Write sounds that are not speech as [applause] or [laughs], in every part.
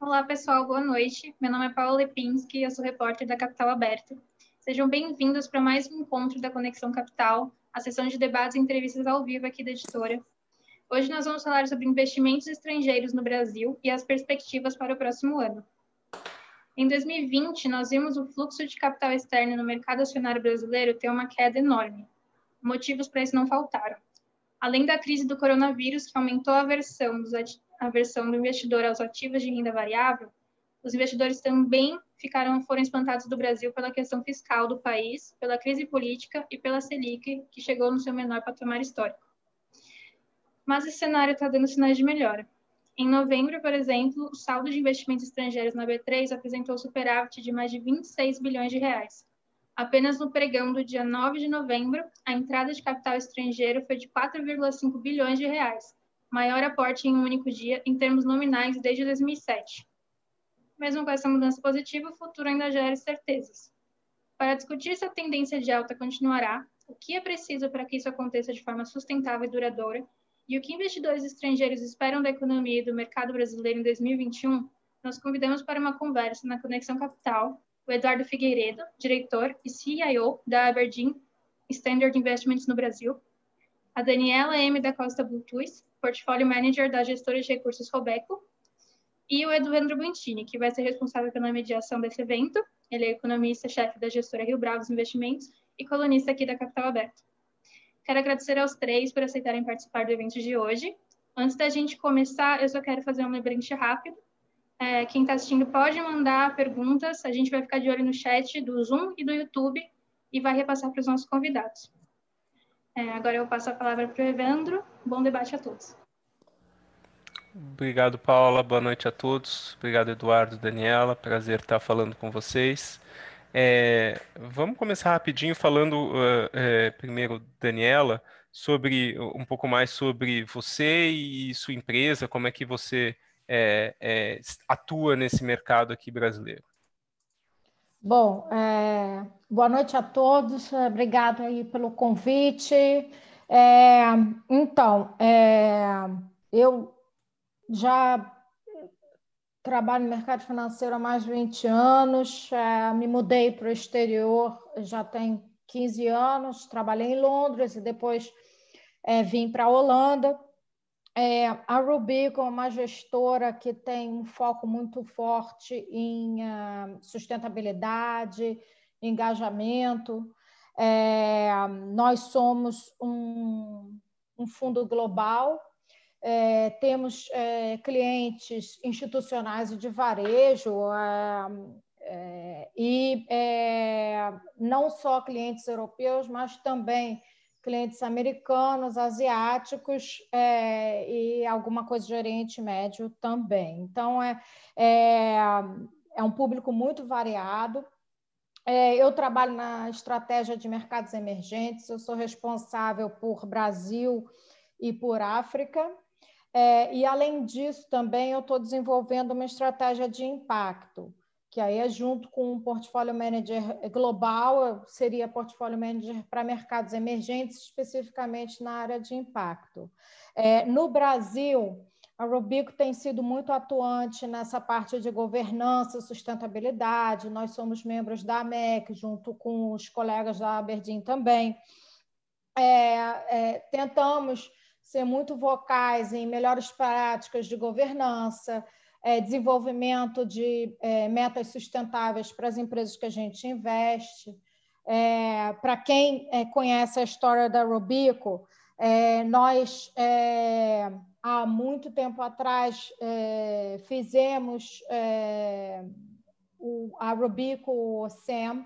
Olá, pessoal, boa noite. Meu nome é Paula Lepinski eu sou repórter da Capital Aberto. Sejam bem-vindos para mais um encontro da Conexão Capital, a sessão de debates e entrevistas ao vivo aqui da editora. Hoje nós vamos falar sobre investimentos estrangeiros no Brasil e as perspectivas para o próximo ano. Em 2020, nós vimos o fluxo de capital externo no mercado acionário brasileiro ter uma queda enorme. Motivos para isso não faltaram. Além da crise do coronavírus, que aumentou a aversão, dos, aversão do investidor aos ativos de renda variável, os investidores também ficaram, foram espantados do Brasil pela questão fiscal do país, pela crise política e pela Selic, que chegou no seu menor patamar histórico. Mas esse cenário está dando sinais de melhora. Em novembro, por exemplo, o saldo de investimentos estrangeiros na B3 apresentou superávit de mais de 26 bilhões de reais. Apenas no pregão do dia 9 de novembro, a entrada de capital estrangeiro foi de 4,5 bilhões de reais, maior aporte em um único dia em termos nominais desde 2007. Mesmo com essa mudança positiva, o futuro ainda gera incertezas. Para discutir se a tendência de alta continuará, o que é preciso para que isso aconteça de forma sustentável e duradoura e o que investidores estrangeiros esperam da economia e do mercado brasileiro em 2021, nós convidamos para uma conversa na Conexão Capital o Eduardo Figueiredo, diretor e CIO da Aberdeen Standard Investments no Brasil, a Daniela M. da Costa Bluetooth, portfólio manager da gestora de recursos Robeco, e o Eduardo Buentini, que vai ser responsável pela mediação desse evento. Ele é economista-chefe da gestora Rio Bravos Investimentos e colunista aqui da Capital Aberto. Quero agradecer aos três por aceitarem participar do evento de hoje. Antes da gente começar, eu só quero fazer um lembrete rápido. É, quem está assistindo pode mandar perguntas, a gente vai ficar de olho no chat do Zoom e do YouTube e vai repassar para os nossos convidados. É, agora eu passo a palavra para o Evandro. Bom debate a todos. Obrigado, Paula. Boa noite a todos. Obrigado, Eduardo, Daniela. Prazer estar falando com vocês. É, vamos começar rapidinho falando uh, é, primeiro, Daniela, sobre um pouco mais sobre você e sua empresa, como é que você é, é atua nesse mercado aqui brasileiro. Bom, é, boa noite a todos, obrigado aí pelo convite. É, então, eu já trabalho no mercado financeiro há mais de 20 anos, é, me mudei para o exterior já tem 15 anos, trabalhei em Londres e depois é, vim para a Holanda. É, a Rubico é uma gestora que tem um foco muito forte em uh, sustentabilidade, engajamento. É, nós somos um, um fundo global é, temos é, clientes institucionais e de varejo, é, e é, não só clientes europeus, mas também clientes americanos, asiáticos é, e alguma coisa de Oriente Médio também. Então, é, é, é um público muito variado. Eu trabalho na estratégia de mercados emergentes, eu sou responsável por Brasil e por África. É, e, além disso, também eu estou desenvolvendo uma estratégia de impacto, que aí é junto com um portfólio manager global, seria portfólio manager para mercados emergentes, especificamente na área de impacto. É, no Brasil, a Rubico tem sido muito atuante nessa parte de governança, sustentabilidade. Nós somos membros da AMEC, junto com os colegas da Aberdeen também. É, é, tentamos ser muito vocais em melhores práticas de governança, é, desenvolvimento de é, metas sustentáveis para as empresas que a gente investe. É, para quem é, conhece a história da Robico, é, nós, há muito tempo atrás, fizemos o, a Robico SEM,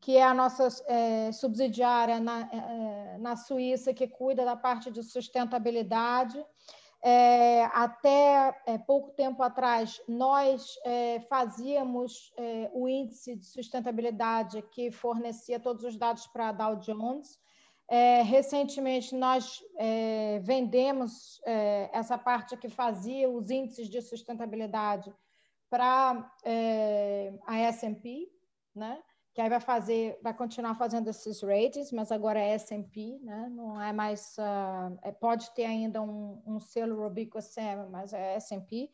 que é a nossa é, subsidiária na, é, na Suíça, que cuida da parte de sustentabilidade. É, até é, pouco tempo atrás, nós é, fazíamos é, o índice de sustentabilidade que fornecia todos os dados para a Dow Jones. Recentemente, nós vendemos essa parte que fazia os índices de sustentabilidade para a S&P, né? que aí vai fazer, vai continuar fazendo esses ratings, mas agora é S&P, né? Não é mais, uh, é, pode ter ainda um, um selo Robico Sam, mas é S&P.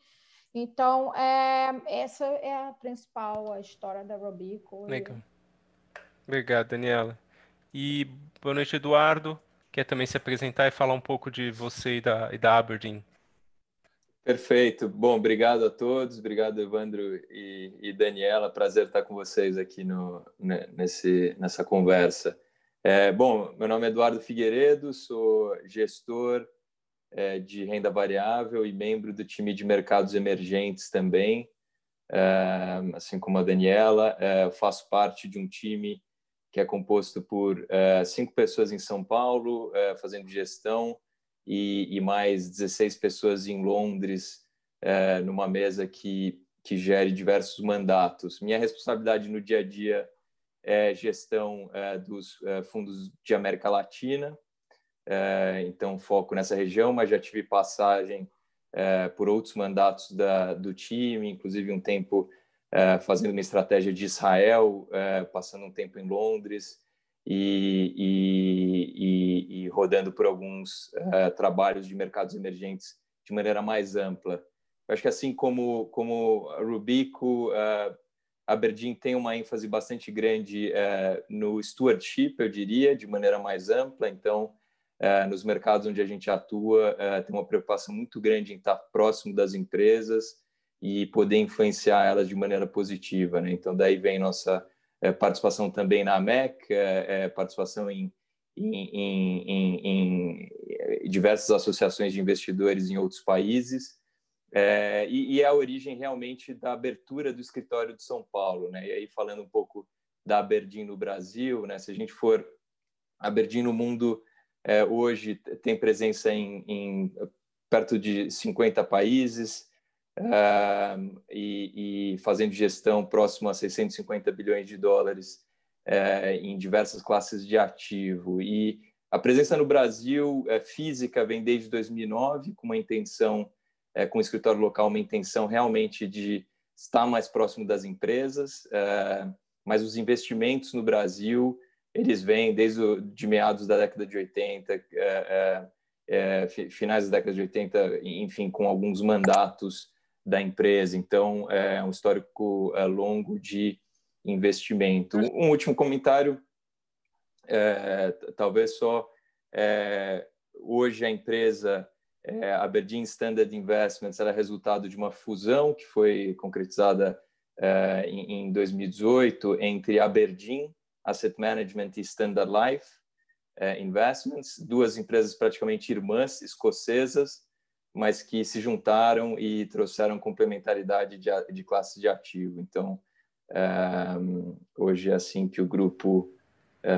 Então, é, essa é a principal a história da Robico. Legal. Obrigado, Daniela. E boa noite, Eduardo. Quer também se apresentar e falar um pouco de você e da, e da Aberdeen? Perfeito. Bom, obrigado a todos. Obrigado, Evandro e, e Daniela. Prazer estar com vocês aqui no, nesse, nessa conversa. É, bom, meu nome é Eduardo Figueiredo, sou gestor é, de renda variável e membro do time de mercados emergentes também. É, assim como a Daniela, é, faço parte de um time que é composto por é, cinco pessoas em São Paulo, é, fazendo gestão, e, e, mais 16 pessoas em Londres, é, numa mesa que, que gere diversos mandatos. Minha responsabilidade no dia a dia é gestão dos fundos de América Latina, então foco nessa região, mas já tive passagem por outros mandatos da, do time, inclusive um tempo fazendo uma estratégia de Israel, é, passando um tempo em Londres e, e, e, e rodando por alguns é, trabalhos de mercados emergentes de maneira mais ampla. Eu acho que assim como, como a Rubico, Aberdeen tem uma ênfase bastante grande no stewardship, eu diria, de maneira mais ampla. Então, nos mercados onde a gente atua, tem uma preocupação muito grande em estar próximo das empresas, e poder influenciar elas de maneira positiva. Né? Então, daí vem nossa é, participação também na AMEC, é, participação em, em, em, em, diversas associações de investidores em outros países, e, e, é a origem realmente da abertura do escritório de São Paulo. Né? E aí, falando um pouco da Aberdeen no Brasil, né? se a gente for Aberdeen no mundo hoje tem presença em perto de 50 países, e, e, fazendo gestão próximo a 650 bilhões de dólares uh, em diversas classes de ativo. E a presença no Brasil uh, física vem desde 2009, com uma intenção, eh, com o escritório local, uma intenção realmente de estar mais próximo das empresas, mas os investimentos no Brasil eles vêm desde o, de meados da década de 80, é, finais da década de 80, enfim, com alguns mandatos da empresa. Então, é um histórico é, longo de investimento. Um último comentário, é, talvez só é, hoje a empresa é, Aberdeen Standard Investments era resultado de uma fusão que foi concretizada é, em, em 2018 entre Aberdeen Asset Management e Standard Life é, Investments, duas empresas praticamente irmãs escocesas mas que se juntaram e trouxeram complementaridade de, de classe de ativo. Então, eh, hoje é assim que o grupo eh,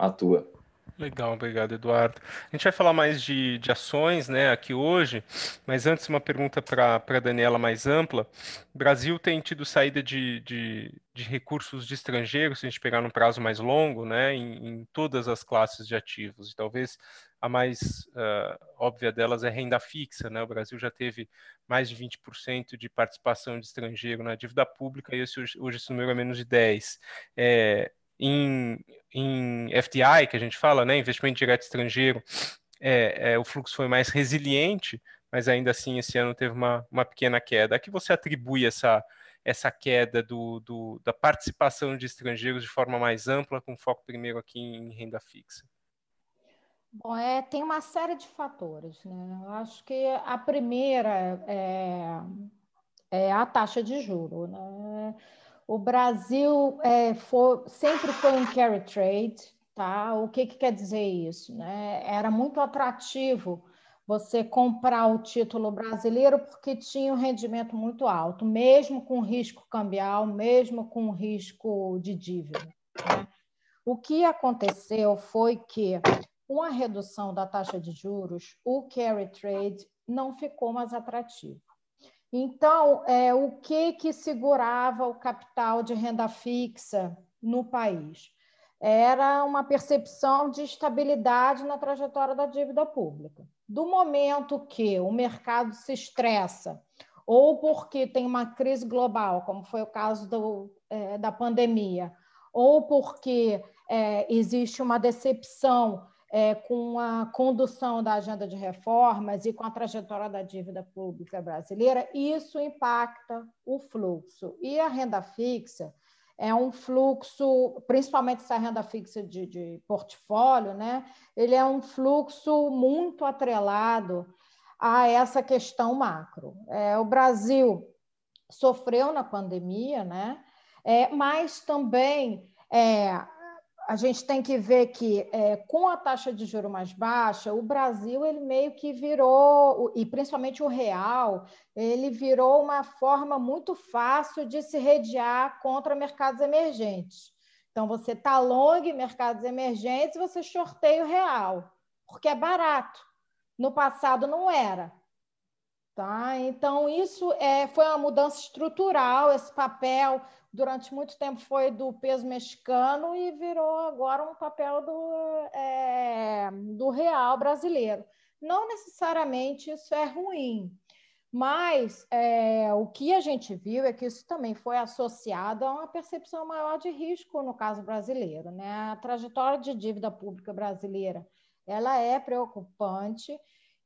atua. Legal, obrigado, Eduardo. A gente vai falar mais de, de ações né, aqui hoje, mas antes uma pergunta para a Daniela mais ampla. O Brasil tem tido saída de, de, de, recursos de estrangeiros, se a gente pegar num prazo mais longo, né, em, em todas as classes de ativos. E talvez a mais uh, óbvia delas é renda fixa. Né? O Brasil já teve mais de 20% de participação de estrangeiro na dívida pública e esse, hoje esse número é menos de 10%. É, em, em FDI, que a gente fala, né, investimento direto estrangeiro, é, é, o fluxo foi mais resiliente, mas ainda assim esse ano teve uma, uma pequena queda. A que você atribui essa, essa queda do, do, da participação de estrangeiros de forma mais ampla, com foco primeiro aqui em renda fixa? Bom, é, tem uma série de fatores. Né? Eu acho que a primeira é, é a taxa de juro. Né? O Brasil é, for, sempre foi um carry trade. Tá? O que, que quer dizer isso? Né? Era muito atrativo você comprar o título brasileiro porque tinha um rendimento muito alto, mesmo com risco cambial, mesmo com risco de dívida. Né? O que aconteceu foi que com a redução da taxa de juros, o carry trade não ficou mais atrativo. Então, é, o que, que segurava o capital de renda fixa no país? Era uma percepção de estabilidade na trajetória da dívida pública. Do momento que o mercado se estressa, ou porque tem uma crise global, como foi o caso do, é, da pandemia, ou porque é, existe uma decepção é, com a condução da agenda de reformas e com a trajetória da dívida pública brasileira, isso impacta o fluxo. E a renda fixa é um fluxo, principalmente essa renda fixa de, de portfólio, né? ele é um fluxo muito atrelado a essa questão macro. É, o Brasil sofreu na pandemia, né? É, mas também é, a gente tem que ver que, é, com a taxa de juro mais baixa, o Brasil ele meio que virou, e principalmente o real, ele virou uma forma muito fácil de se redear contra mercados emergentes. Então, você está long mercados emergentes, você shorteia o real, porque é barato. No passado não era. Tá? Então, isso é, foi uma mudança estrutural, esse papel durante muito tempo foi do peso mexicano e virou agora um papel do, é, do real brasileiro. Não necessariamente isso é ruim, mas é, o que a gente viu é que isso também foi associado a uma percepção maior de risco no caso brasileiro. Né? A trajetória de dívida pública brasileira ela é preocupante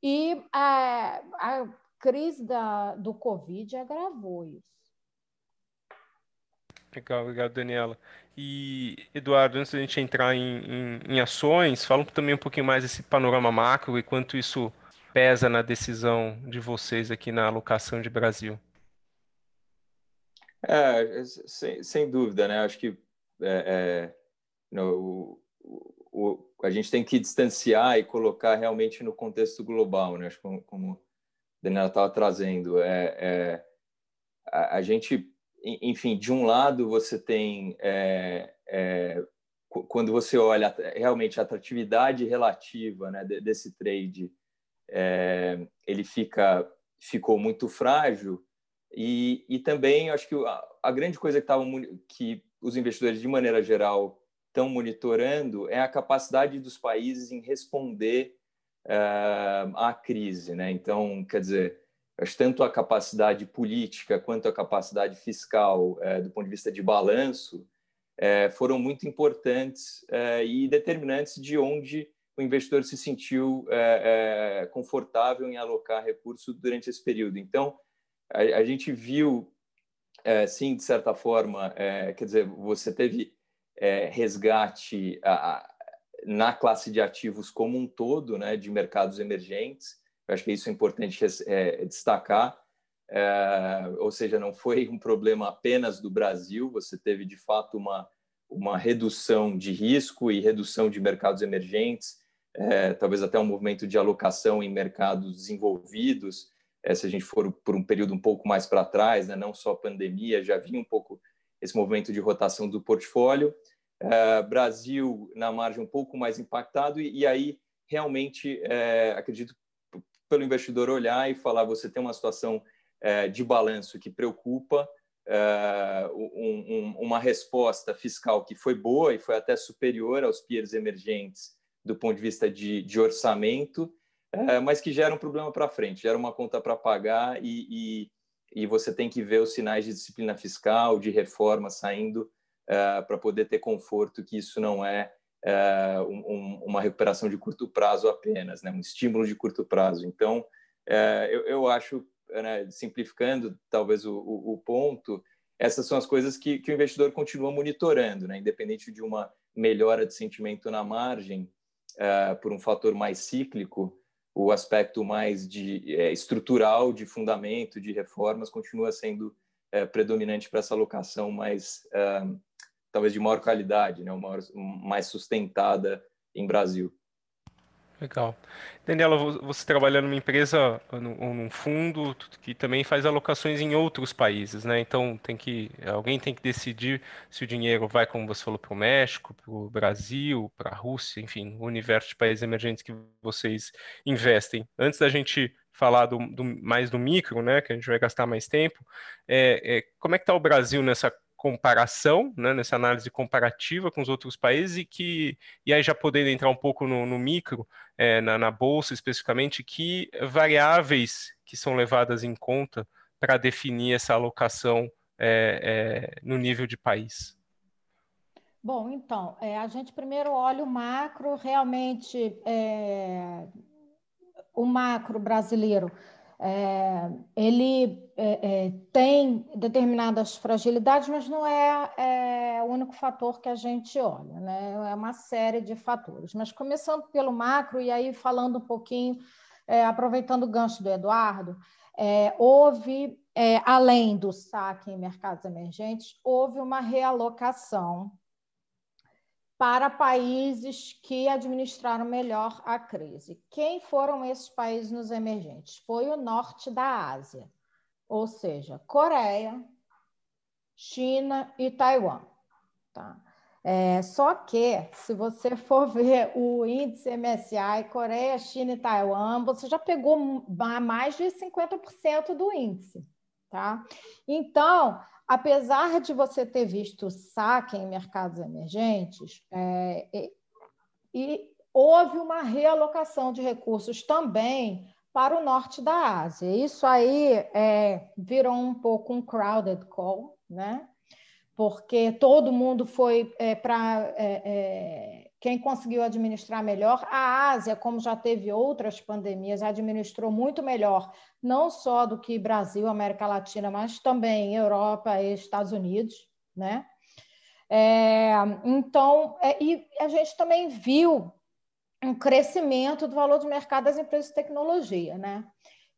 e a, a crise da, do Covid agravou isso. Legal, obrigado, Daniela. E, Eduardo, antes da gente entrar em, em, em ações, fala também um pouquinho mais desse panorama macro e quanto isso pesa na decisão de vocês aqui na alocação de Brasil. É, sem, sem dúvida, né? Acho que é, é, no, o, o, a gente tem que distanciar e colocar realmente no contexto global, né? Acho que como, como a Daniela estava trazendo, é, é a, a gente enfim, de um lado você tem é, é, quando você olha realmente a atratividade relativa né, desse trade, é, ele fica ficou muito frágil e, e também acho que a, a grande coisa que, que os investidores de maneira geral estão monitorando é a capacidade dos países em responder uh, à crise, né? Então, quer dizer, acho tanto a capacidade política quanto a capacidade fiscal, é, do ponto de vista de balanço, é, foram muito importantes é, e determinantes de onde o investidor se sentiu é, é, confortável em alocar recursos durante esse período. Então, a, a gente viu, é, sim, de certa forma, quer dizer, você teve resgate a, a, na classe de ativos como um todo, né, de mercados emergentes, eu acho que isso é importante é, destacar. É, ou seja, não foi um problema apenas do Brasil, você teve de fato uma, uma redução de risco e redução de mercados emergentes, é, talvez até um movimento de alocação em mercados desenvolvidos. É, se a gente for por um período um pouco mais para trás, né, não só a pandemia, já vinha um pouco esse movimento de rotação do portfólio. É, Brasil na margem um pouco mais impactado, e, e aí realmente é, acredito pelo investidor olhar e falar: você tem uma situação é, de balanço que preocupa, é, um, um, uma resposta fiscal que foi boa e foi até superior aos peers emergentes do ponto de vista de, de orçamento, é, mas que gera um problema para frente, gera uma conta para pagar e, e, e, você tem que ver os sinais de disciplina fiscal, de reforma saindo para poder ter conforto que isso não é é, um, uma recuperação de curto prazo apenas, né? um estímulo de curto prazo. Então, é, eu, eu, acho, né, simplificando talvez o, o, o, ponto, essas são as coisas que, que o investidor continua monitorando, né? independente de uma melhora de sentimento na margem é, por um fator mais cíclico, o aspecto mais de é, estrutural, de fundamento, de reformas, continua sendo é, predominante para essa alocação mais é, talvez de maior qualidade, né, uma mais sustentada em Brasil. Legal. Daniela, você trabalha numa empresa num fundo que também faz alocações em outros países, né? Então tem que alguém tem que decidir se o dinheiro vai, como você falou, para o México, para o Brasil, para a Rússia, enfim, o universo de países emergentes que vocês investem. Antes da gente falar do, do mais do micro, né, que a gente vai gastar mais tempo, é, é como é que está o Brasil nessa comparação, né, nessa análise comparativa com os outros países e que e aí já podendo entrar um pouco no, no micro, é, na, na, bolsa especificamente, que variáveis que são levadas em conta para definir essa alocação é, é, no nível de país. Bom, então, é, a gente primeiro olha o macro, realmente é, o macro brasileiro, é, ele é, é, tem determinadas fragilidades, mas não é, é, o único fator que a gente olha, né? é uma série de fatores. Mas começando pelo macro, e aí falando um pouquinho, é, aproveitando o gancho do Eduardo, houve, além do saque em mercados emergentes, houve uma realocação para países que administraram melhor a crise. Quem foram esses países nos emergentes? Foi o norte da Ásia, ou seja, Coreia, China e Taiwan. Tá? É, só que, se você for [laughs] ver o índice MSI, Coreia, China e Taiwan, você já pegou mais de 50% do índice. Tá? Então, apesar de você ter visto saque em mercados emergentes, é, e, e houve uma realocação de recursos também para o norte da Ásia. Isso aí é, virou um pouco um crowded call, né? porque todo mundo foi é, para é, é, quem conseguiu administrar melhor. A Ásia, como já teve outras pandemias, administrou muito melhor, não só do que Brasil, América Latina, mas também Europa e Estados Unidos, né? É, então, é, e a gente também viu um crescimento do valor de mercado das empresas de tecnologia, né?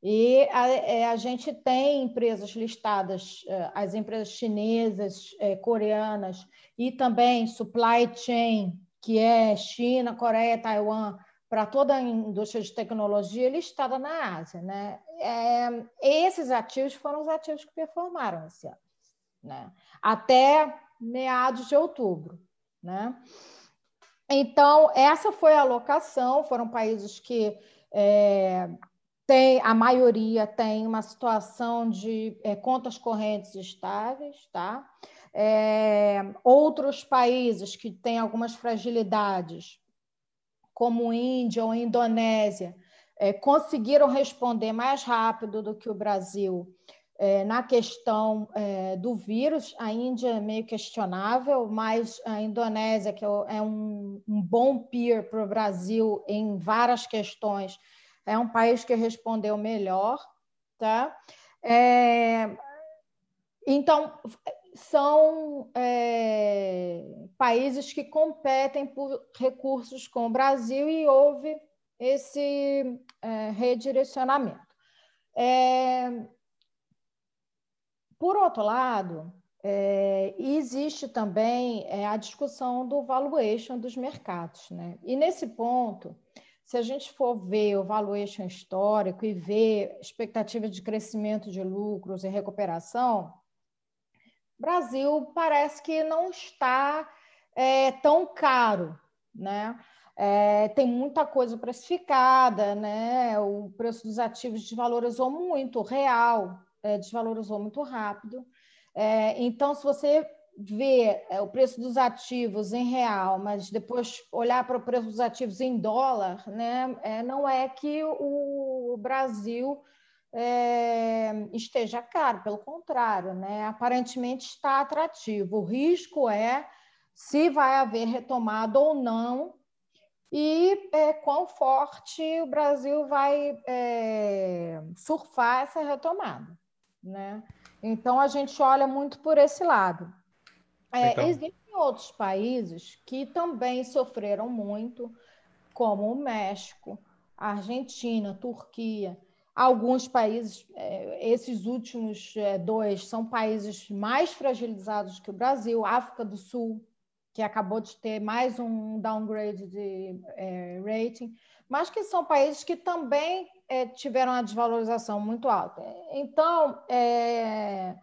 E a, é, a, gente tem empresas listadas, é, as empresas chinesas, é, coreanas e também supply chain, que é China, Coreia, Taiwan, para toda a indústria de tecnologia listada na Ásia. Né? É, esses ativos foram os ativos que performaram esse ano, né? até meados de outubro. Né? Então, essa foi a alocação, foram países que é, tem, a maioria tem uma situação de é, contas correntes estáveis, tá? É, outros países que têm algumas fragilidades, como Índia ou Indonésia, é, conseguiram responder mais rápido do que o Brasil é, na questão é, do vírus. A Índia é meio questionável, mas a Indonésia, que é um, um bom peer para o Brasil em várias questões, é um país que respondeu melhor, tá? É, então, são é, países que competem por recursos com o Brasil e houve esse é, redirecionamento. É, por outro lado, existe também a discussão do valuation dos mercados. Né? E nesse ponto, se a gente for ver o valuation histórico e ver expectativa de crescimento de lucros e recuperação, Brasil parece que não está é, tão caro, né? É, tem muita coisa precificada, né? O preço dos ativos desvalorizou muito, o real é, desvalorizou muito rápido. É, então, se você ver é, o preço dos ativos em real, mas depois olhar para o preço dos ativos em dólar, né, é, não é que o Brasil é, esteja caro, pelo contrário, né, aparentemente está atrativo. O risco é se vai haver retomada ou não e é, quão forte o Brasil vai é, surfar essa retomada. Né? Então, a gente olha muito por esse lado. É, então... Existem outros países que também sofreram muito, como o México, a Argentina, Turquia. Alguns países, é, esses últimos é, dois, são países mais fragilizados que o Brasil, África do Sul, que acabou de ter mais um downgrade de é, rating, mas que são países que também tiveram uma desvalorização muito alta. Então, é,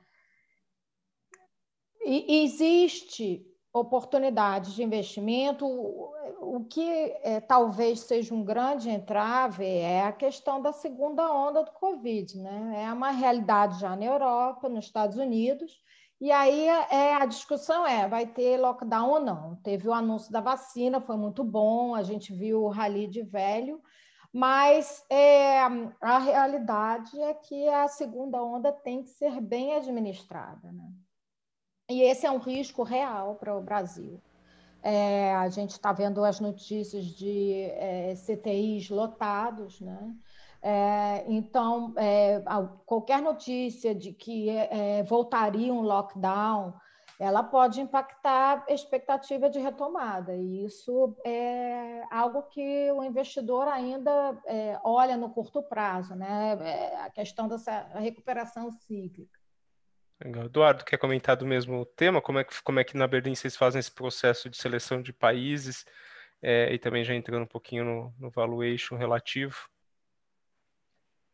existe oportunidade de investimento. O que é, talvez seja um grande entrave é a questão da segunda onda do Covid. Né? É uma realidade já na Europa, nos Estados Unidos, e aí é, a discussão é: vai ter lockdown ou não? Teve o anúncio da vacina, foi muito bom, a gente viu o rally de velho, mas é, a realidade é que a segunda onda tem que ser bem administrada. Né? E esse é um risco real para o Brasil. É, a gente está vendo as notícias de é, CTIs lotados, né? É, então, é, qualquer notícia de que é, voltaria um lockdown, ela pode impactar a expectativa de retomada. E isso é algo que o investidor ainda é, olha no curto prazo, né? É a questão dessa recuperação cíclica. Legal. Eduardo, quer comentar do mesmo tema? Como é que, como é que na Berlim vocês fazem esse processo de seleção de países é, e também já entrando um pouquinho no, no valuation relativo?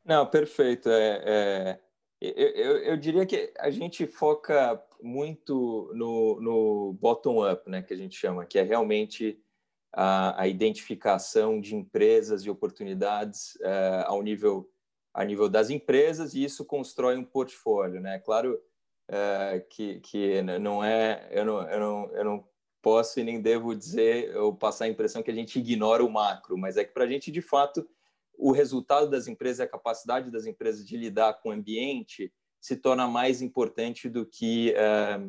Não, perfeito. É, é, eu, eu, diria que a gente foca muito no, no bottom-up, né, que a gente chama, que é realmente a, a identificação de empresas e oportunidades é, ao nível a nível das empresas e isso constrói um portfólio, né? Claro é, que, que não é, eu não, eu não, eu não posso e nem devo dizer ou passar a impressão que a gente ignora o macro, mas é que para a gente de fato o resultado das empresas, a capacidade das empresas de lidar com o ambiente se torna mais importante do que é,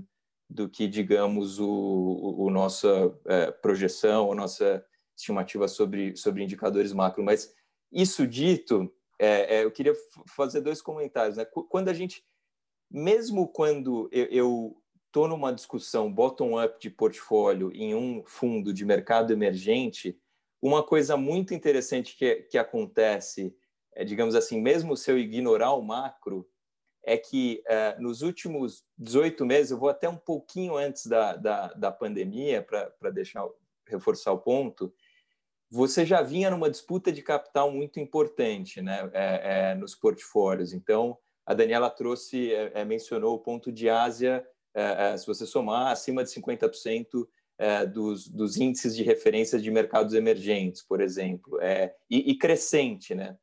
do que digamos o, o, nossa é, projeção, a nossa estimativa sobre sobre indicadores macro. Mas isso dito, é, é eu queria fazer dois comentários. Né? Quando a gente, mesmo quando eu estou numa discussão bottom-up de portfólio em um fundo de mercado emergente, uma coisa muito interessante que, que acontece, é, digamos assim, mesmo se eu ignorar o macro, é que é, nos últimos 18 meses, eu vou até um pouquinho antes da, da, da pandemia, para deixar reforçar o ponto, você já vinha numa disputa de capital muito importante né, é, é, nos portfólios. Então, a Daniela trouxe, é, é mencionou o ponto de Ásia, é, se você somar, acima de 50% é, dos, dos, índices de referência de mercados emergentes, por exemplo, é, e, e, crescente. Né?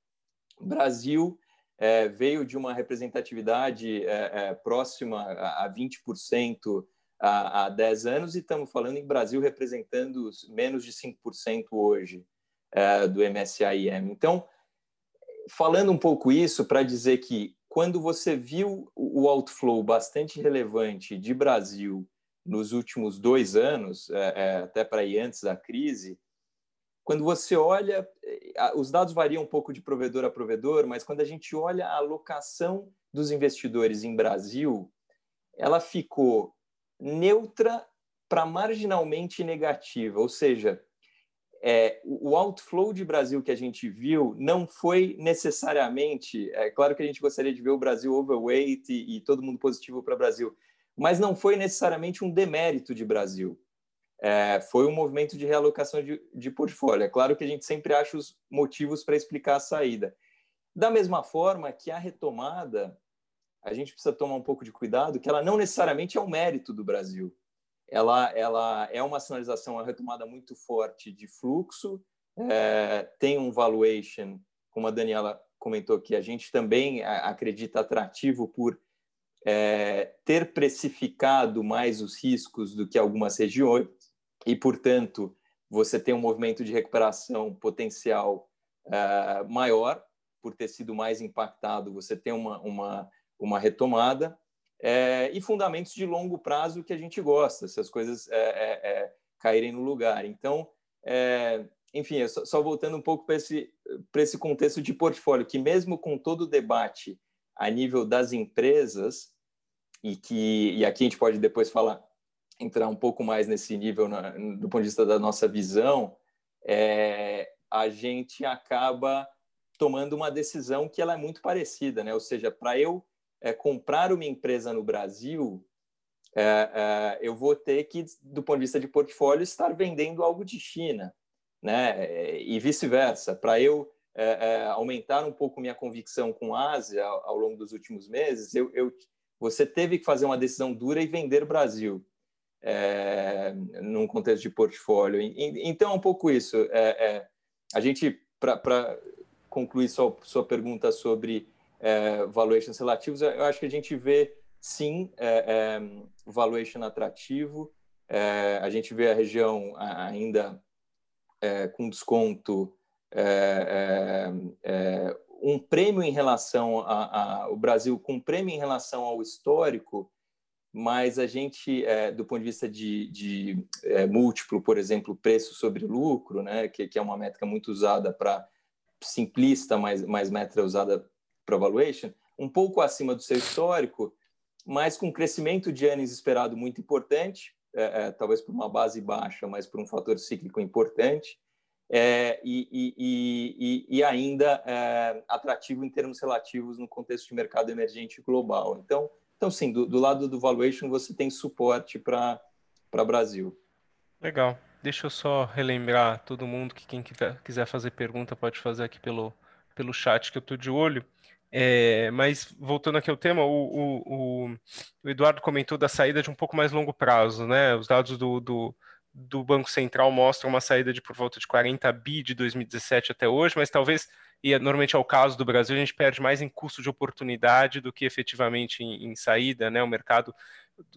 O Brasil é, veio de uma representatividade é, é, próxima a, a 20% há, há 10 anos e estamos falando em Brasil representando menos de 5% hoje é, do MSCI-M. Então, falando um pouco isso para dizer que quando você viu o outflow bastante relevante de Brasil nos últimos dois anos, é, é, até para ir antes da crise, quando você olha, é, os dados variam um pouco de provedor a provedor, mas quando a gente olha a alocação dos investidores em Brasil, ela ficou neutra para marginalmente negativa, ou seja, é, o outflow de Brasil que a gente viu não foi necessariamente. É claro que a gente gostaria de ver o Brasil overweight e, e todo mundo positivo para o Brasil, mas não foi necessariamente um demérito de Brasil. É, foi um movimento de realocação de, de portfólio. É claro que a gente sempre acha os motivos para explicar a saída. Da mesma forma que a retomada, a gente precisa tomar um pouco de cuidado, que ela não necessariamente é um mérito do Brasil. Ela, ela é uma sinalização, uma retomada muito forte de fluxo, é, tem um valuation, como a Daniela comentou, que a gente também acredita atrativo por é, ter precificado mais os riscos do que algumas regiões e, portanto, você tem um movimento de recuperação potencial é, maior por ter sido mais impactado, você tem uma, uma, uma retomada é, e fundamentos de longo prazo que a gente gosta, se as coisas é, é, é, caírem no lugar. Então, enfim, só, só, voltando um pouco para esse, esse contexto de portfólio, que mesmo com todo o debate a nível das empresas e que e aqui a gente pode depois falar entrar um pouco mais nesse nível na, do ponto de vista da nossa visão é, a gente acaba tomando uma decisão que ela é muito parecida né ou seja para eu é, comprar uma empresa no Brasil é, é, eu vou ter que do ponto de vista de portfólio estar vendendo algo de China né e vice-versa para eu é, é, aumentar um pouco minha convicção com a Ásia ao, longo dos últimos meses eu, eu você teve que fazer uma decisão dura e vender Brasil é, num contexto de portfólio. Então, é um pouco isso. É, é, a gente, para concluir sua, sua pergunta sobre é, valuations relativos, eu acho que a gente vê, sim, é, é, valuation atrativo. É, a gente vê a região ainda com desconto um prêmio em relação ao Brasil com um prêmio em relação ao histórico mas a gente, é, do ponto de vista de, de é, múltiplo, por exemplo, preço sobre lucro, né, que, que é uma métrica muito usada para simplista, mas, mas métrica usada para valuation, um pouco acima do seu histórico, mas com crescimento de earnings esperado muito importante, é, é, talvez por uma base baixa, mas por um fator cíclico importante, é, e, e, e, e, ainda é, atrativo em termos relativos no contexto de mercado emergente global. Então, então sim, do, do lado do valuation você tem suporte para Brasil. Legal. Deixa eu só relembrar todo mundo que quem quiser fazer pergunta pode fazer aqui pelo, pelo chat que eu estou de olho. É, mas voltando aqui ao tema, o, o, o, Eduardo comentou da saída de um pouco mais longo prazo, né? Os dados do, do, do Banco Central mostram uma saída de por volta de 40 bi de 2017 até hoje, mas talvez, e é, normalmente é o caso do Brasil, a gente perde mais em custo de oportunidade do que efetivamente em, em saída, né? O mercado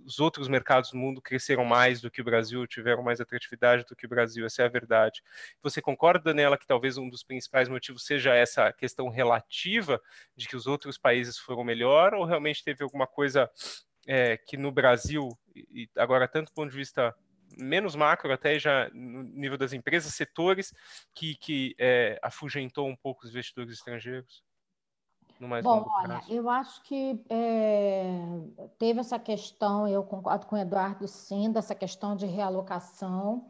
os outros mercados do mundo cresceram mais do que o Brasil, tiveram mais atratividade do que o Brasil, essa é a verdade. Você concorda, Daniela, que talvez um dos principais motivos seja essa questão relativa de que os outros países foram melhor, ou realmente teve alguma coisa é, que no Brasil, e agora tanto do ponto de vista menos macro, até já no nível das empresas, setores que, que é, afugentou um pouco os investidores estrangeiros? No mais Bom, olha, prazo? eu acho que é, teve essa questão, eu concordo com o Eduardo sim, dessa questão de realocação,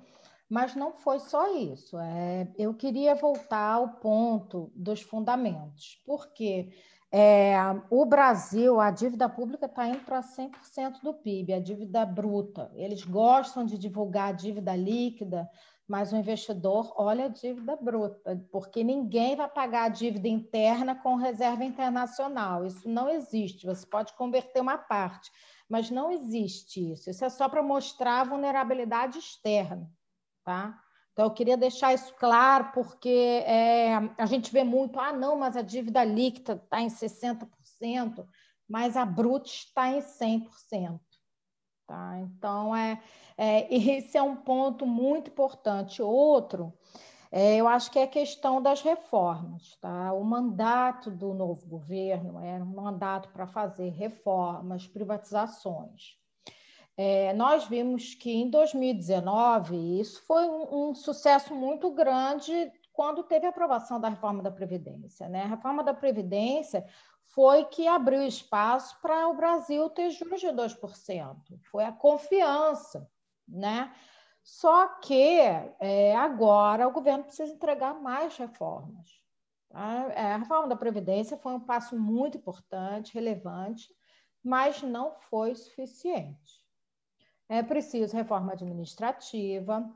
mas não foi só isso. É, eu queria voltar ao ponto dos fundamentos, porque é, o Brasil, a dívida pública está indo para 100% do PIB, a dívida bruta. Eles gostam de divulgar a dívida líquida, mas o investidor olha a dívida bruta, porque ninguém vai pagar a dívida interna com reserva internacional. Isso não existe. Você pode converter uma parte, mas não existe isso. Isso é só para mostrar a vulnerabilidade externa, tá? Então, eu queria deixar isso claro, porque é, a gente vê muito, ah, não, mas a dívida líquida está em 60%, mas a bruta está em 100%. Tá? Então, é, é, [laughs] esse é um ponto muito importante. Outro, é, eu acho que é a questão das reformas. Tá? O mandato do novo governo era um mandato para fazer reformas, privatizações. É, nós vimos que em 2019 isso foi um, um, sucesso muito grande quando teve a aprovação da reforma da Previdência. Né? A reforma da Previdência foi que abriu espaço para o Brasil ter juros de 2%. Foi a confiança, né? Só que é, agora o governo precisa entregar mais reformas. Tá? É, a reforma da Previdência foi um passo muito importante, relevante, mas não foi suficiente. É preciso reforma administrativa,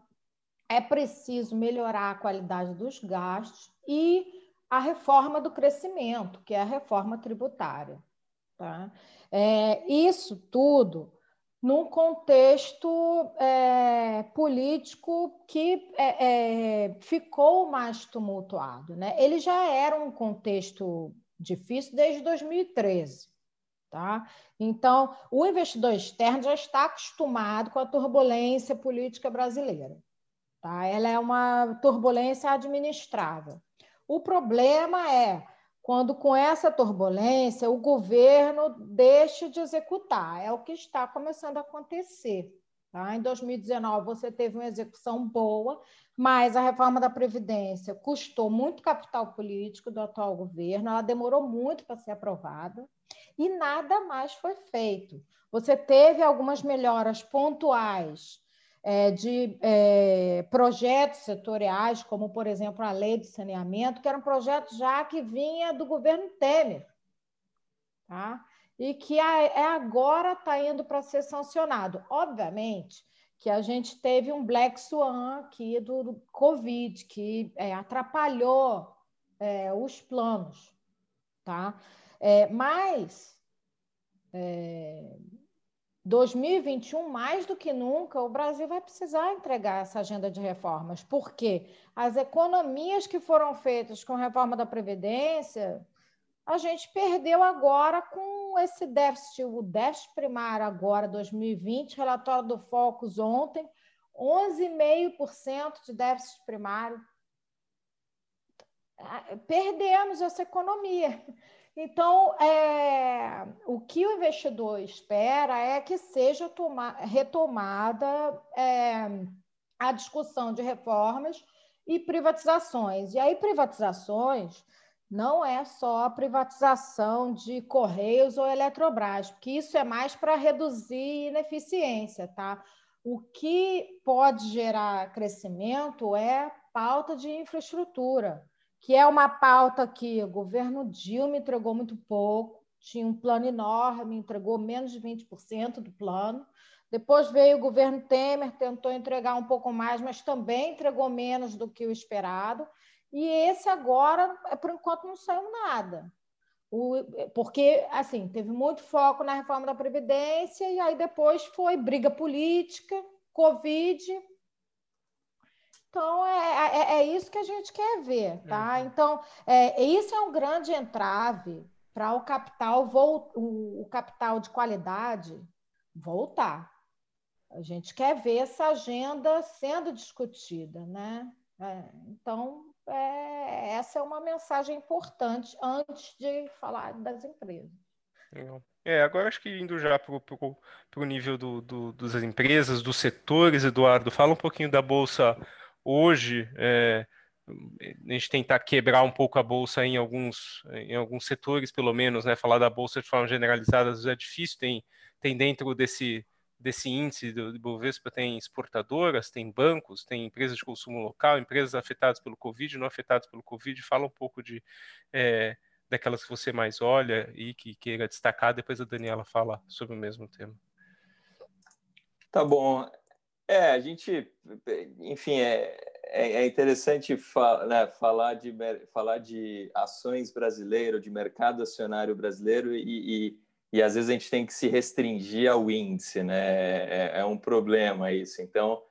é preciso melhorar a qualidade dos gastos e a reforma do crescimento, que é a reforma tributária. Tá? É, isso tudo num contexto é, político que é, é, ficou mais tumultuado. Né? Ele já era um contexto difícil desde 2013. Tá? Então, o investidor externo já está acostumado com a turbulência política brasileira. Tá? Ela é uma turbulência administrável. O problema é quando, com essa turbulência, o governo deixa de executar. É o que está começando a acontecer. Tá? Em 2019, você teve uma execução boa, mas a reforma da Previdência custou muito capital político do atual governo, ela demorou muito para ser aprovada e nada mais foi feito. Você teve algumas melhoras pontuais de é, projetos setoriais, como, por exemplo, a lei de saneamento, que era um projeto já que vinha do governo Temer, tá? e que é agora está indo para ser sancionado. Obviamente que a gente teve um black swan aqui do Covid, que é, atrapalhou é, os planos, tá? É, mas é, 2021, mais do que nunca, o Brasil vai precisar entregar essa agenda de reformas, porque as economias que foram feitas com a reforma da Previdência, a gente perdeu agora com esse déficit, o déficit primário agora, 2020, relatório do Focus ontem, 11,5% de déficit primário. Ah, perdemos essa economia. Então, é, o que o investidor espera é que seja toma, retomada é, a discussão de reformas e privatizações. E aí, privatizações não é só a privatização de Correios ou Eletrobras, porque isso é mais para reduzir ineficiência, tá? O que pode gerar crescimento é pauta de infraestrutura, que é uma pauta que o governo Dilma entregou muito pouco, tinha um plano enorme, entregou menos de 20% do plano. Depois veio o governo Temer, tentou entregar um pouco mais, mas também entregou menos do que o esperado. E esse agora, por enquanto, não saiu nada. O, porque, assim, teve muito foco na reforma da Previdência, e aí depois foi briga política, Covid. Então, é, é, é isso que a gente quer ver, tá? Uhum. Então, é, isso é um grande entrave para o capital, o, o capital de qualidade voltar. A gente quer ver essa agenda sendo discutida, né? É, então, é, essa é uma mensagem importante antes de falar das empresas. É, agora acho que indo já para o nível do, do, das empresas, dos setores, Eduardo, fala um pouquinho da Bolsa hoje. É, a gente tentar quebrar um pouco a bolsa em alguns, em alguns setores, pelo menos, né? Falar da bolsa de forma generalizada é difícil. Tem, tem dentro desse, desse índice do Bovespa tem exportadoras, tem bancos, tem empresas de consumo local, empresas afetadas pelo Covid, não afetadas pelo Covid. Fala um pouco de é, daquelas que você mais olha e que queira destacar. Depois a Daniela fala sobre o mesmo tema. Tá bom. É, a gente, enfim, é, é, é interessante né, falar, de, falar de ações brasileiras, de mercado acionário brasileiro e, e e às vezes a gente tem que se restringir ao índice, né? É, é um problema isso. Então,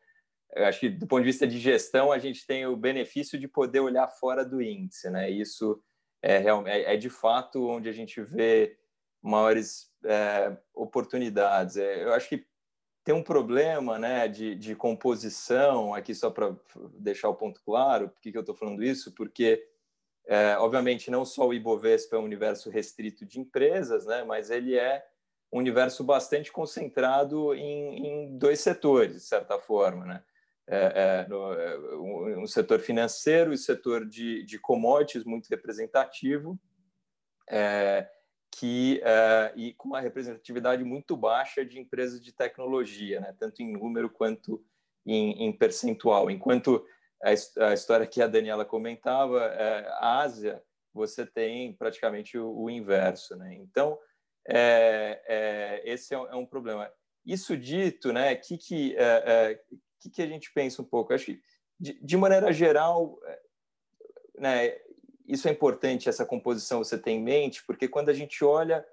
acho que do ponto de vista de gestão, a gente tem o benefício de poder olhar fora do índice, né? Isso é, é, é de fato onde a gente vê maiores é, oportunidades. É, eu acho que tem um problema né, de, de composição, aqui só para deixar o ponto claro, por que, que eu estou falando isso? Porque é, obviamente, não só o Ibovespa é um universo restrito de empresas, né, mas ele é um universo bastante concentrado em, em dois setores, de certa forma. Né? É, é, no, é, um setor financeiro e setor de, de commodities muito representativo, é, que é, e com uma representatividade muito baixa de empresas de tecnologia, né? tanto em número quanto em, em percentual. Enquanto a, história que a Daniela comentava, é, a Ásia, você tem praticamente o, o inverso. Né? Então, é, é, esse é, é, um problema. Isso dito, né, que que, é, é, que, que a gente pensa um pouco? Acho que, de, de maneira geral, né, isso é importante, essa composição você tem em mente, porque quando a gente olha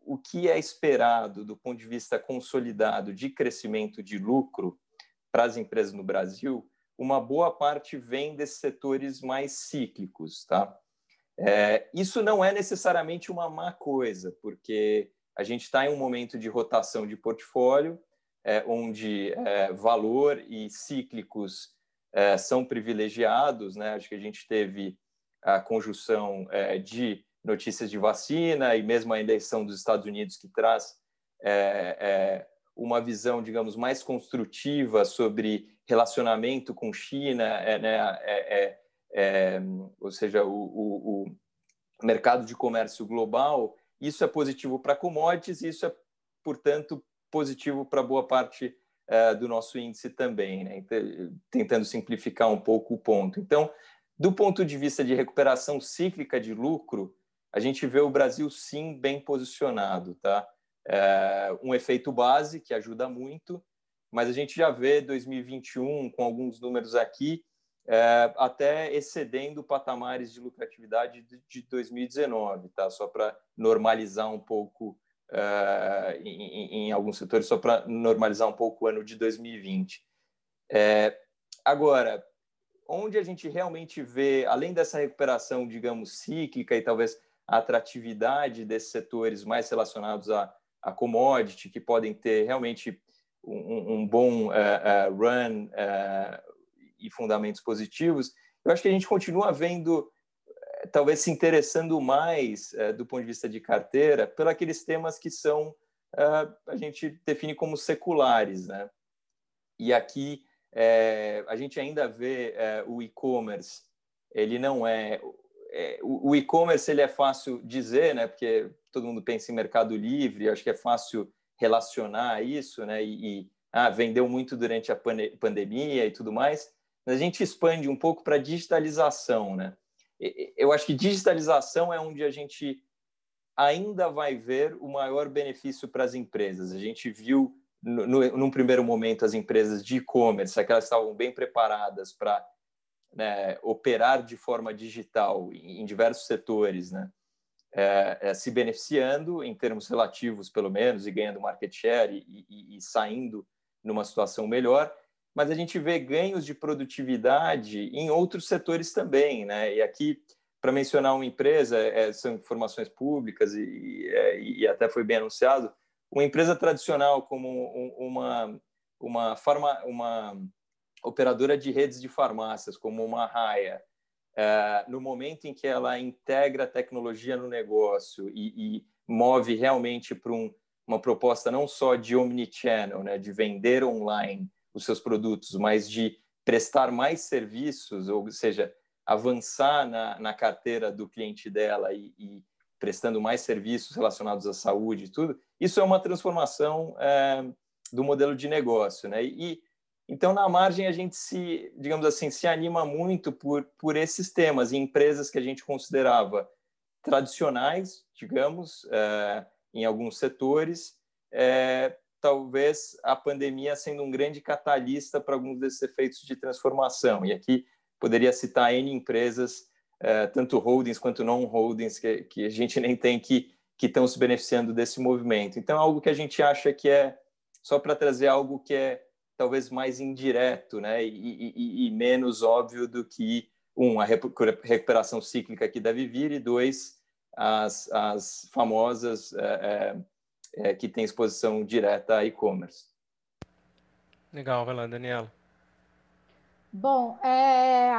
o que é esperado do ponto de vista consolidado de crescimento de lucro para as empresas no Brasil, uma boa parte vem desses setores mais cíclicos, tá? É, isso não é necessariamente uma má coisa, porque a gente está em um momento de rotação de portfólio, é, onde é, valor e cíclicos é, são privilegiados, né? Acho que a gente teve a conjunção é, de notícias de vacina e mesmo a eleição dos Estados Unidos que traz é, uma visão, digamos, mais construtiva sobre relacionamento com China, é, né, é, é, é, ou seja, o, o, o, mercado de comércio global, isso é positivo para commodities, isso é, portanto, positivo para boa parte é, do nosso índice também, né? tentando simplificar um pouco o ponto. Então, do ponto de vista de recuperação cíclica de lucro, a gente vê o Brasil sim bem posicionado, tá? É, um efeito base que ajuda muito, mas a gente já vê 2021 com alguns números aqui é, até excedendo patamares de lucratividade de 2019, tá? Só para normalizar um pouco é, em, em, alguns setores, só para normalizar um pouco o ano de 2020. É, agora, onde a gente realmente vê, além dessa recuperação, digamos, cíclica e talvez a atratividade desses setores mais relacionados a, a commodity, que podem ter realmente um, um bom uh, uh, run uh, e fundamentos positivos, eu acho que a gente continua vendo talvez se interessando mais do ponto de vista de carteira aqueles temas que são a gente define como seculares, né? E aqui é, a gente ainda vê é, o e-commerce, ele não é, é o e-commerce ele é fácil dizer, né? Porque todo mundo pensa em Mercado Livre, acho que é fácil relacionar isso, né? E, e ah, vendeu muito durante a pandemia e tudo mais. Mas a gente expande um pouco para digitalização, né? Eu acho que digitalização é onde a gente ainda vai ver o maior benefício para as empresas. A gente viu no, num primeiro momento as empresas de e-commerce, aquelas estavam bem preparadas para né, operar de forma digital em, em diversos setores, né? É, é, se beneficiando em termos relativos, pelo menos, e ganhando market share e, e, e, saindo numa situação melhor. Mas a gente vê ganhos de produtividade em outros setores também, né? E aqui, para mencionar uma empresa, é, são informações públicas e, é, e, até foi bem anunciado, uma empresa tradicional como uma uma, farma, uma operadora de redes de farmácias, como uma Raia, é, no momento em que ela integra tecnologia no negócio e, e move realmente para um, uma proposta não só de omnichannel, né, de vender online os seus produtos, mas de prestar mais serviços, ou seja, avançar na, na carteira do cliente dela e, e, prestando mais serviços relacionados à saúde e tudo, isso é uma transformação é, do modelo de negócio, né? E então, na margem, a gente se, digamos assim, se anima muito por, por esses temas, em empresas que a gente considerava tradicionais, digamos, é, em alguns setores, é, talvez a pandemia sendo um grande catalista para alguns desses efeitos de transformação. E aqui poderia citar N empresas, é, tanto holdings quanto não holdings, que, que a gente [laughs] nem tem que, que estão se beneficiando desse movimento. Então, algo que a gente acha que é, só para trazer algo que é talvez mais indireto né? e, e, e menos óbvio do que, um, a recuperação cíclica que deve vir, e dois, as, as famosas é, é, que têm exposição direta a e-commerce. Legal, vai lá, Daniela. Bom, é,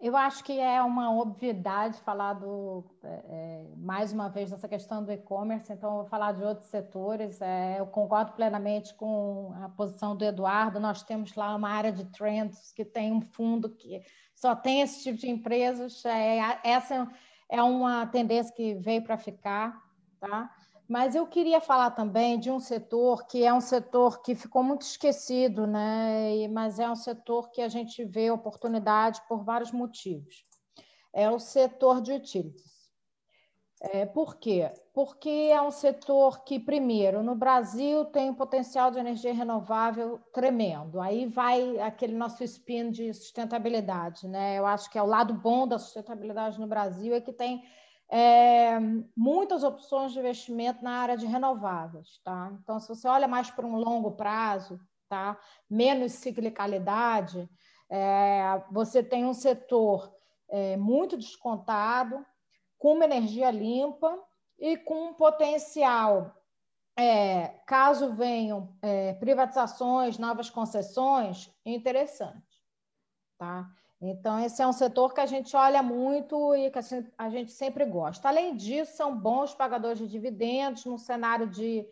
eu acho que é uma obviedade falar do, é, é, mais uma vez dessa questão do e-commerce, então vou falar de outros setores. É, eu concordo plenamente com a posição do Eduardo. Nós temos lá uma área de trends que tem um fundo que só tem esse tipo de empresas. É, essa é uma tendência que veio para ficar, tá? Mas eu queria falar também de um setor que é um setor que ficou muito esquecido, né? mas é um setor que a gente vê oportunidade por vários motivos. É o setor de utilities. É, por quê? Porque é um setor que, primeiro, no Brasil tem um potencial de energia renovável tremendo. Aí vai aquele nosso spin de sustentabilidade. Né? Eu acho que é o lado bom da sustentabilidade no Brasil é que tem é, muitas opções de investimento na área de renováveis. Tá? Então, se você olha mais para um longo prazo, tá? menos ciclicalidade, é, você tem um setor é, muito descontado, com uma energia limpa e com um potencial, é, caso venham é, privatizações, novas concessões, interessante. Tá? Então, esse é um setor que a gente olha muito e que a gente sempre gosta. Além disso, são bons pagadores de dividendos num cenário de,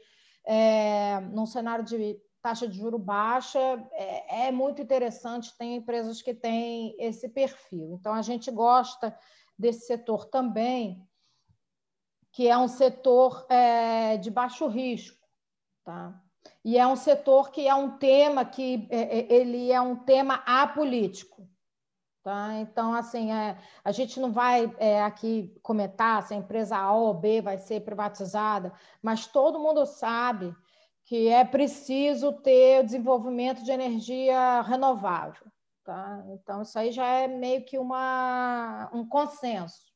é, num cenário de taxa de juro baixa. É, é, muito interessante, tem empresas que têm esse perfil. Então, a gente gosta desse setor também, que é um setor é, de baixo risco. Tá? E é um setor que é um tema que é, é, ele é um tema apolítico. Tá? Então, assim, é, a gente não vai é, aqui comentar se a empresa A ou B vai ser privatizada, mas todo mundo sabe que é preciso ter desenvolvimento de energia renovável. Tá? Então, isso aí já é meio que uma, um consenso.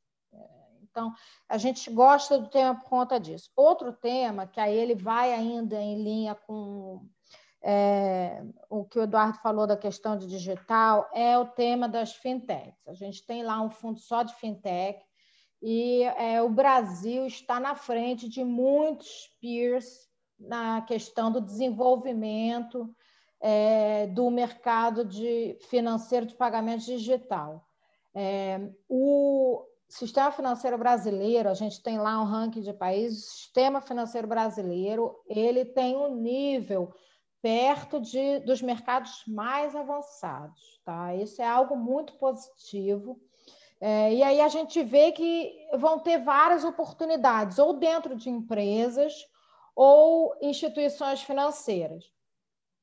Então, a gente gosta do tema por conta disso. Outro tema, que aí ele vai ainda em linha com é, o que o Eduardo falou da questão de digital é o tema das fintechs. A gente tem lá um fundo só de fintech e é, o Brasil está na frente de muitos peers na questão do desenvolvimento é, do mercado de financeiro de pagamento digital. É, o sistema financeiro brasileiro, a gente tem lá um ranking de países, o sistema financeiro brasileiro, ele tem um nível perto de, dos mercados mais avançados. Tá? Isso é algo muito positivo. É, e aí a gente vê que vão ter várias oportunidades, ou dentro de empresas ou instituições financeiras.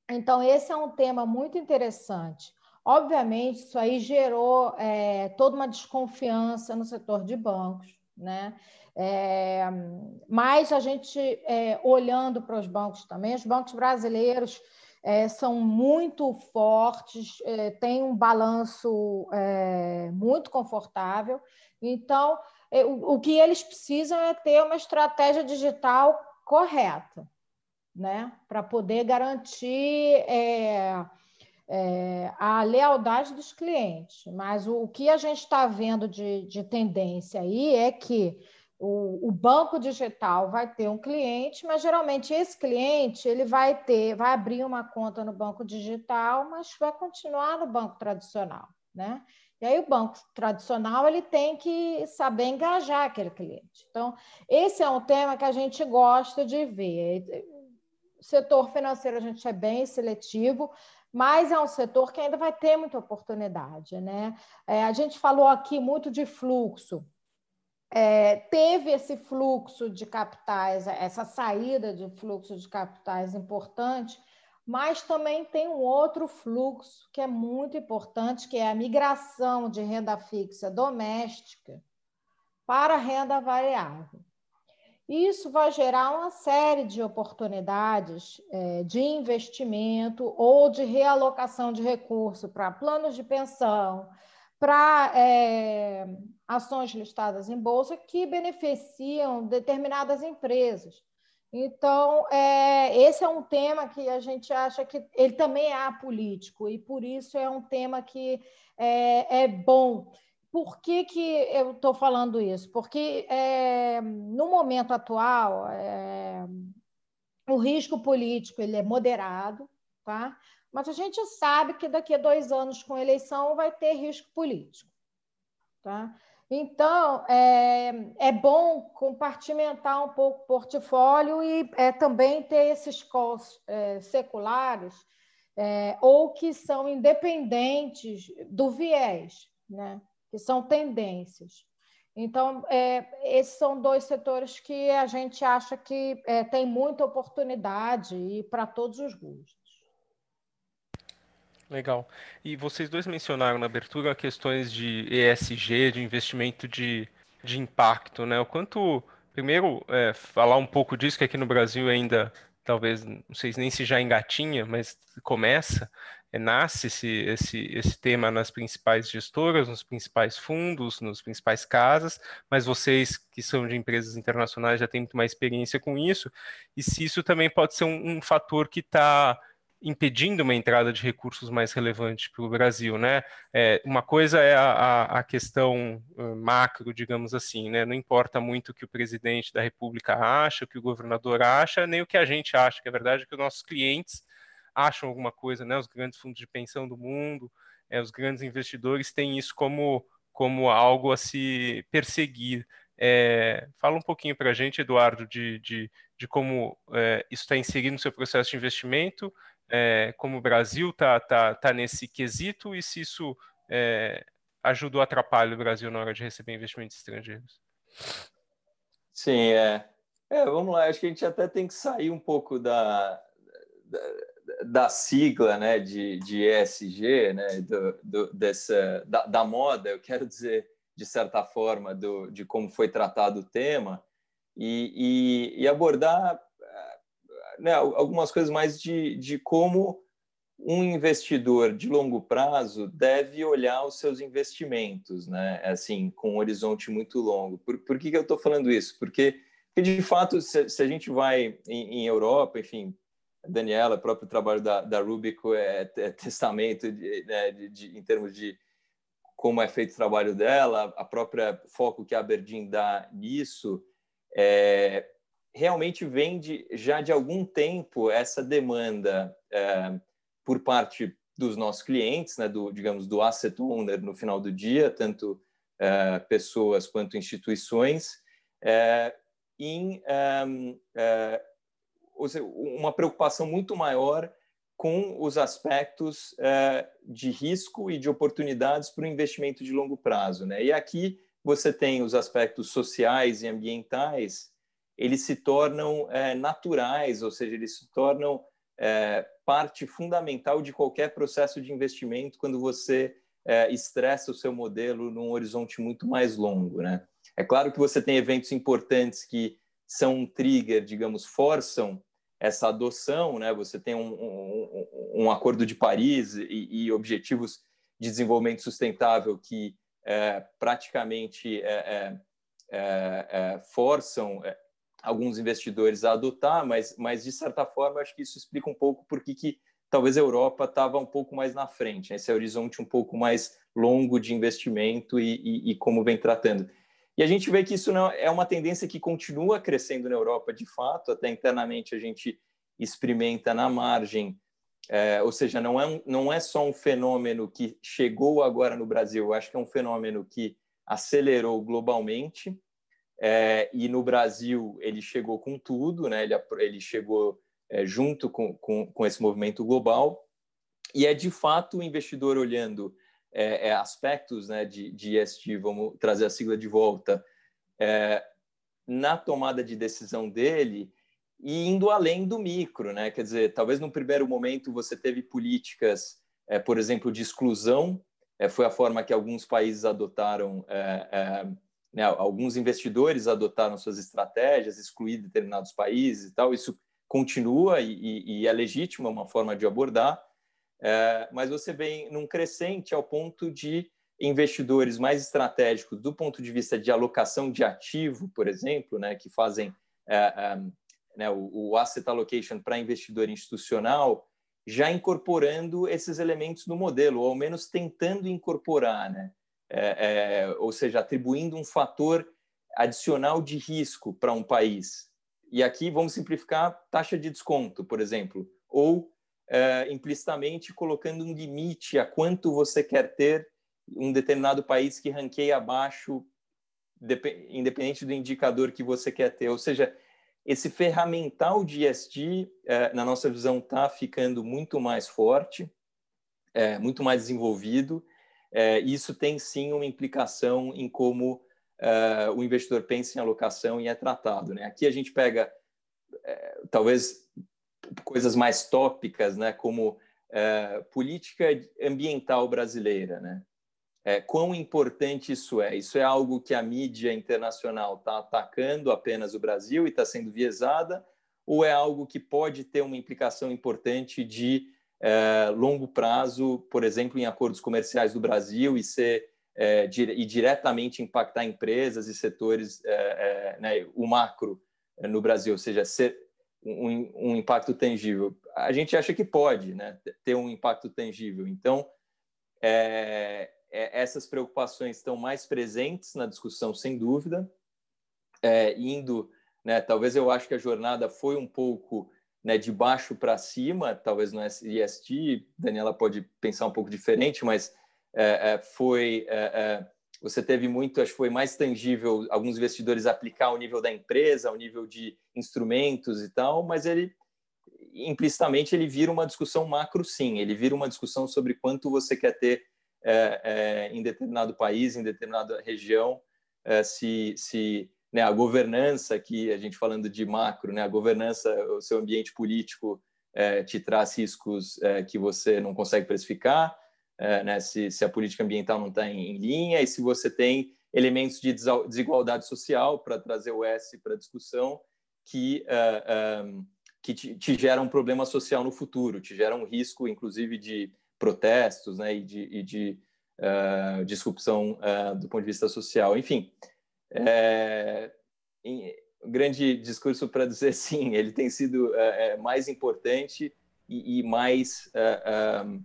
Então, esse é um tema muito interessante. Obviamente, isso aí gerou é, toda uma desconfiança no setor de bancos, né? É, mas a gente, é, olhando para os bancos também, os bancos brasileiros é, são muito fortes, é, têm um balanço é, muito confortável. Então, é, o, o, que eles precisam é ter uma estratégia digital correta, né? para poder garantir é, é, a lealdade dos clientes. Mas o, o que a gente está vendo de, de tendência aí é que o, o, banco digital vai ter um cliente, mas geralmente esse cliente ele vai ter, vai abrir uma conta no banco digital, mas vai continuar no banco tradicional, né? E aí o banco tradicional ele tem que saber engajar aquele cliente. Então, esse é um tema que a gente gosta de ver. O setor financeiro a gente é bem seletivo, mas é um setor que ainda vai ter muita oportunidade, né? É, a gente falou aqui muito de fluxo é, teve esse fluxo de capitais, essa saída de fluxo de capitais importante, mas também tem um outro fluxo que é muito importante, que é a migração de renda fixa doméstica para renda variável. Isso vai gerar uma série de oportunidades é, de investimento ou de realocação de recurso para planos de pensão, para é, ações listadas em bolsa que beneficiam determinadas empresas. Então, é, esse é um tema que a gente acha que ele também é apolítico, e por isso é um tema que é, é bom. Por que, que eu estou falando isso? Porque é, no momento atual, é, o risco político ele é moderado, tá? Mas a gente sabe que daqui a dois anos, com eleição, vai ter risco político. Tá? Então, é, é bom compartimentar um pouco o portfólio e é, também ter esses calls é, seculares é, ou que são independentes do viés, né? que são tendências. Então, é, esses são dois setores que a gente acha que é, tem muita oportunidade e para todos os gostos. Legal. E vocês dois mencionaram na abertura questões de ESG, de investimento de, de impacto, né? O quanto, primeiro, é, falar um pouco disso, que aqui no Brasil ainda, talvez, não sei nem se já engatinha, mas começa, é, nasce esse, esse, esse tema nas principais gestoras, nos principais fundos, nos principais casas, mas vocês que são de empresas internacionais já têm muito mais experiência com isso, e se isso também pode ser um, um fator que está impedindo uma entrada de recursos mais relevante para o Brasil, né? É, uma coisa é a, a, questão macro, digamos assim, né? Não importa muito o que o presidente da República acha, o que o governador acha, nem o que a gente acha, que é verdade que os nossos clientes acham alguma coisa, né? Os grandes fundos de pensão do mundo, é, os grandes investidores têm isso como, como algo a se perseguir. É, fala um pouquinho para a gente, Eduardo, de, de, de como é, isso está inserido no seu processo de investimento é, como o Brasil está tá, tá nesse quesito e se isso é, ajuda ou atrapalha o Brasil na hora de receber investimentos estrangeiros. Sim, é. é. Vamos lá, acho que a gente até tem que sair um pouco da, da, da sigla né, de, de ESG, né, do, do, dessa, da, da moda, eu quero dizer, de certa forma, do, de como foi tratado o tema, e, e, e abordar né, algumas coisas mais de, de como um investidor de longo prazo deve olhar os seus investimentos, né? Assim, com um horizonte muito longo. Por, por que, que eu estou falando isso? Porque, porque, de fato, se, se a gente vai em, em, Europa, enfim, Daniela, o próprio trabalho da, da Rubico é, é testamento de, né, de, de, em termos de como é feito o trabalho dela, a própria foco que a Aberdeen dá nisso, é, realmente vem de, já de algum tempo essa demanda é, por parte dos nossos clientes, né, do, digamos, do asset owner no final do dia, tanto é, pessoas quanto instituições, é, em é, uma preocupação muito maior com os aspectos de risco e de oportunidades para o investimento de longo prazo. Né? E aqui você tem os aspectos sociais e ambientais, eles se tornam é, naturais, ou seja, eles se tornam é, parte fundamental de qualquer processo de investimento quando você é, estressa o seu modelo num horizonte muito mais longo. Né? É claro que você tem eventos importantes que são um trigger, digamos, forçam essa adoção, né? Você tem um, um, um acordo de Paris e, e, objetivos de desenvolvimento sustentável que é, praticamente é, é, forçam alguns investidores a adotar, mas, mas de certa forma acho que isso explica um pouco por que talvez a Europa estava um pouco mais na frente, né? esse horizonte um pouco mais longo de investimento e, e, e como vem tratando. E a gente vê que isso não é uma tendência que continua crescendo na Europa, de fato, até internamente a gente experimenta na margem, é, ou seja, não é, não é só um fenômeno que chegou agora no Brasil, acho que é um fenômeno que acelerou globalmente, é, e no Brasil ele chegou com tudo, né? ele, ele chegou é, junto com, com, com esse movimento global, e é de fato o investidor olhando é, é, aspectos né, de, de ESG, vamos trazer a sigla de volta, é, na tomada de decisão dele e indo além do micro, né? Quer dizer, talvez no primeiro momento você teve políticas, é, por exemplo, de exclusão, foi a forma que alguns países adotaram, né, alguns investidores adotaram suas estratégias, excluir determinados países e tal. Isso continua e, e, é legítimo, é uma forma de abordar. É, mas você vem num crescente ao ponto de investidores mais estratégicos do ponto de vista de alocação de ativo, por exemplo, né, que fazem é, é, né, o, o, asset allocation para investidor institucional, já incorporando esses elementos no modelo, ou ao menos tentando incorporar, né? É, é, ou seja, atribuindo um fator adicional de risco para um país. E aqui vamos simplificar taxa de desconto, por exemplo, ou uh, implicitamente colocando um limite a quanto você quer ter um determinado país que ranqueia abaixo, independente do indicador que você quer ter. Ou seja, esse ferramental de ESG, uh, na nossa visão, está ficando muito mais forte, uh, muito mais desenvolvido. Isso tem sim uma implicação em como o investidor pensa em alocação e é tratado. Né? Aqui a gente pega, talvez coisas mais tópicas, né, como é, política ambiental brasileira, né? É, quão importante isso é? Isso é algo que a mídia internacional está atacando apenas o Brasil e está sendo viesada, ou é algo que pode ter uma implicação importante de é, longo prazo, por exemplo, em acordos comerciais do Brasil e ser é, e diretamente impactar empresas e setores, é, né, o macro no Brasil, ou seja, ser, um, um, impacto tangível? A gente acha que pode né, ter um impacto tangível. Então, essas preocupações estão mais presentes na discussão, sem dúvida, indo, né, talvez eu acho que a jornada foi um pouco né, de baixo para cima, talvez no IST, Daniela pode pensar um pouco diferente, mas é, é, foi é, é você teve muito, acho que foi mais tangível alguns investidores aplicar ao nível da empresa, ao nível de instrumentos e tal, mas ele implicitamente ele vira uma discussão macro, sim. Ele vira uma discussão sobre quanto você quer ter é, é, em determinado país, em determinada região, se, se né, a governança, que a gente falando de macro, né, a governança, o seu ambiente político é, te traz riscos é, que você não consegue precificar, é, né, se, se, a política ambiental não está em, em, linha e se você tem elementos de desigualdade social para trazer o S para discussão que, uh, um, que te, te geram um problema social no futuro, te geram um risco, inclusive, de protestos né, e de, e de uh, disrupção uh, do ponto de vista social. Enfim, é, em, grande discurso para dizer sim, [laughs] ele tem sido é, mais importante e, e mais um,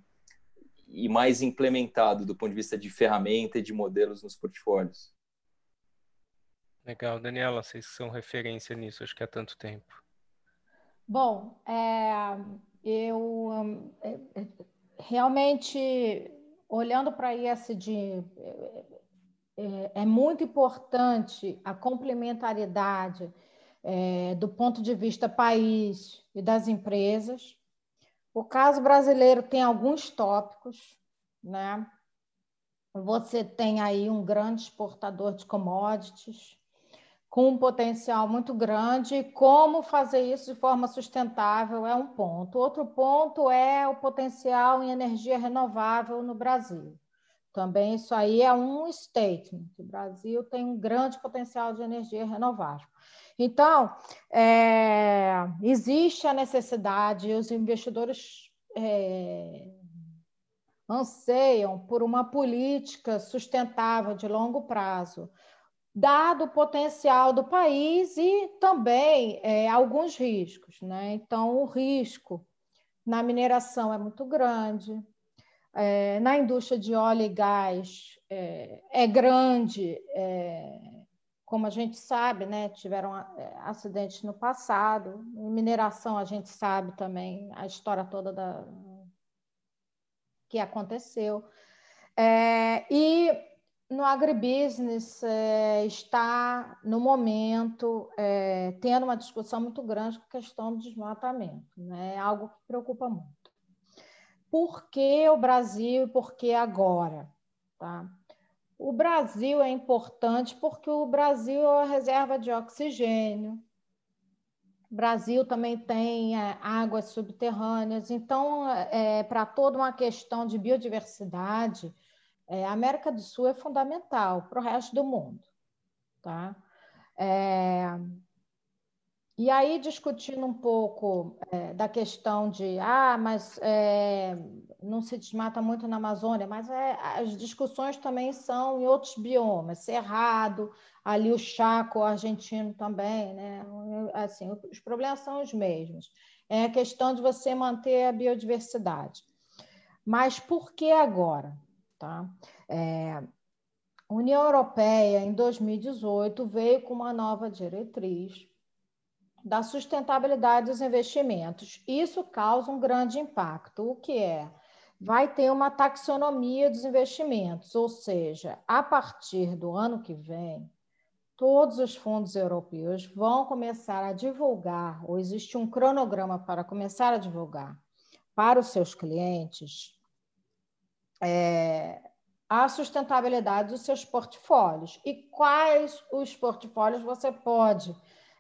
e mais implementado do ponto de vista de ferramenta e de modelos nos portfólios. Legal, Daniela, vocês são referência nisso, acho que há tanto tempo. Bom, é, eu é, é, realmente, olhando para ISD, é, é, muito importante a complementaridade é, do ponto de vista país e das empresas. O caso brasileiro tem alguns tópicos, né? Você tem aí um grande exportador de commodities, com um potencial muito grande. Como fazer isso de forma sustentável é um ponto. Outro ponto é o potencial em energia renovável no Brasil. Também isso aí é um statement. O Brasil tem um grande potencial de energia renovável. Então, é, existe a necessidade, os investidores é, anseiam por uma política sustentável de longo prazo, dado o potencial do país e também é, alguns riscos. Né? Então, o risco na mineração é muito grande, é, na indústria de óleo e gás é, é grande, é, como a gente sabe, né, tiveram é, acidentes no passado. Em mineração, a gente sabe também a história toda da, que aconteceu. É, e no agribusiness é, está, no momento, tendo uma discussão muito grande com a questão do desmatamento, né? algo que preocupa muito por que o Brasil e por que agora? Tá? O Brasil é importante porque o Brasil é a reserva de oxigênio. O Brasil também tem é, águas subterrâneas. Então, é, para toda uma questão de biodiversidade, é, a América do Sul é fundamental para o resto do mundo. Tá? É, e aí, discutindo um pouco é, da questão de, ah, mas é, não se desmata muito na Amazônia, mas é, as discussões também são em outros biomas, Cerrado, ali o Chaco argentino também, né? Assim, os problemas são os mesmos. É a questão de você manter a biodiversidade. Mas por que agora? Tá? É, a União Europeia, em 2018, veio com uma nova diretriz da sustentabilidade dos investimentos. Isso causa um grande impacto. O que é? Vai ter uma taxonomia dos investimentos, ou seja, a partir do ano que vem, todos os fundos europeus vão começar a divulgar, ou existe um cronograma para começar a divulgar para os seus clientes é, a sustentabilidade dos seus portfólios e quais os portfólios você pode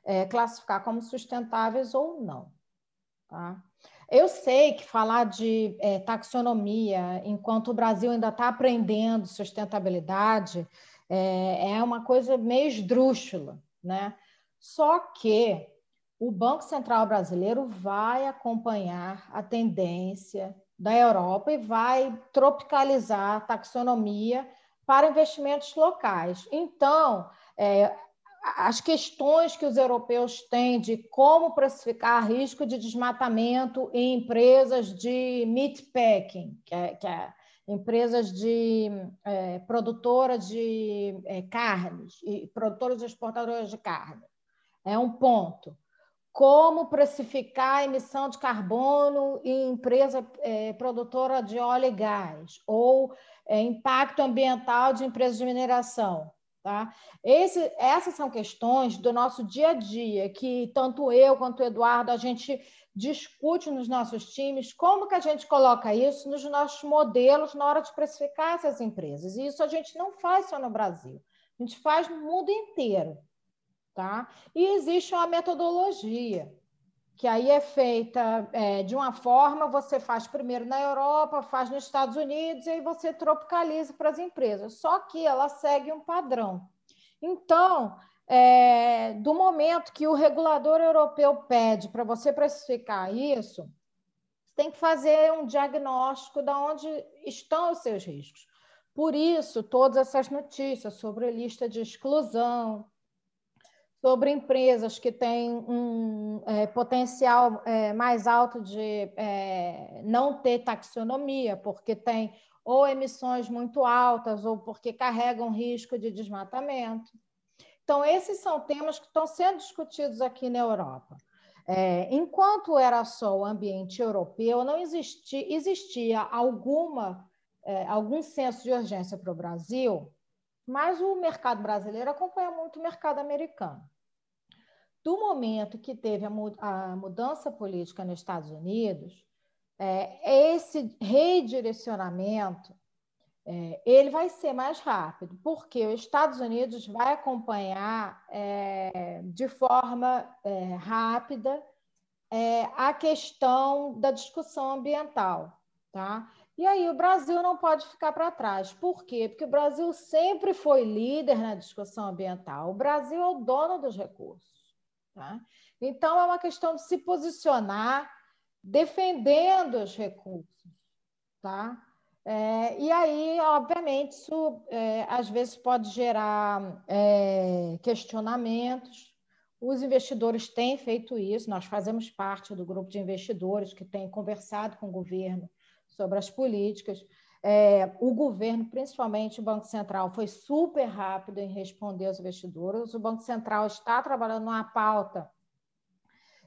é, classificar como sustentáveis ou não. Tá? Eu sei que falar de é, taxonomia, enquanto o Brasil ainda está aprendendo sustentabilidade, é, é, uma coisa meio esdrúxula, né? Só que o Banco Central Brasileiro vai acompanhar a tendência da Europa e vai tropicalizar a taxonomia para investimentos locais. Então, é, as questões que os europeus têm de como precificar risco de desmatamento em empresas de meat packing, que é, que é empresas de é, produtoras de é, carnes e produtoras e exportadoras de carne. É um ponto. Como precificar a emissão de carbono em empresa é, produtora de óleo e gás, ou é, impacto ambiental de empresas de mineração Tá? Esse, essas são questões do nosso dia a dia, que tanto eu quanto o Eduardo, a gente discute nos nossos times, como que a gente coloca isso nos nossos modelos na hora de precificar essas empresas. E isso a gente não faz só no Brasil, a gente faz no mundo inteiro. Tá? E existe uma metodologia que aí é feita é, de uma forma, você faz primeiro na Europa, faz nos Estados Unidos, e aí você tropicaliza para as empresas. Só que ela segue um padrão. Então, é, do momento que o regulador europeu pede para você precificar isso, tem que fazer um diagnóstico de onde estão os seus riscos. Por isso, todas essas notícias sobre lista de exclusão, sobre empresas que têm um é, potencial é, mais alto de é, não ter taxonomia, porque tem ou emissões muito altas, ou porque carregam risco de desmatamento. Então, esses são temas que estão sendo discutidos aqui na Europa. É, enquanto era só o ambiente europeu, não existia, existia alguma, é, algum senso de urgência para o Brasil, mas o mercado brasileiro acompanha muito o mercado americano. Do momento que teve a, mudança política nos Estados Unidos, é, esse redirecionamento é, ele vai ser mais rápido, porque os Estados Unidos vai acompanhar é, de forma rápida a questão da discussão ambiental, tá? E aí o Brasil não pode ficar para trás. Por quê? Porque o Brasil sempre foi líder na discussão ambiental. O Brasil é o dono dos recursos. Tá? Então, é uma questão de se posicionar defendendo os recursos. Tá? É, e aí, obviamente, isso é, às vezes pode gerar é, questionamentos. Os investidores têm feito isso, nós fazemos parte do grupo de investidores que tem conversado com o governo sobre as políticas. É, o governo, principalmente o Banco Central, foi super rápido em responder aos investidores. O Banco Central está trabalhando numa pauta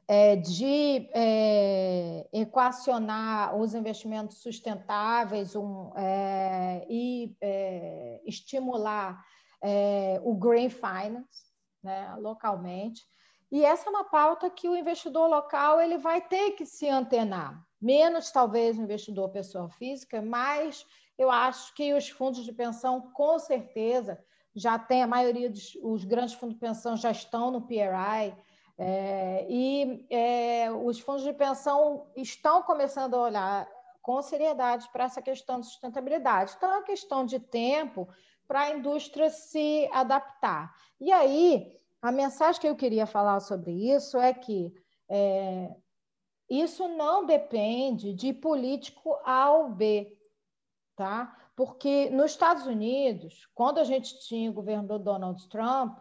é, de é, equacionar os investimentos sustentáveis um, é, e é, estimular é, o green finance né, localmente. E essa é uma pauta que o investidor local ele vai ter que se antenar. Menos, talvez, o investidor pessoa física, mas eu acho que os fundos de pensão, com certeza, já tem a maioria dos os grandes fundos de pensão já estão no PRI, é, e é, os fundos de pensão estão começando a olhar com seriedade para essa questão de sustentabilidade. Então, é uma questão de tempo para a indústria se adaptar. E aí, a mensagem que eu queria falar sobre isso é que é, isso não depende de político A ou B, tá? Porque nos Estados Unidos, quando a gente tinha o governo do Donald Trump,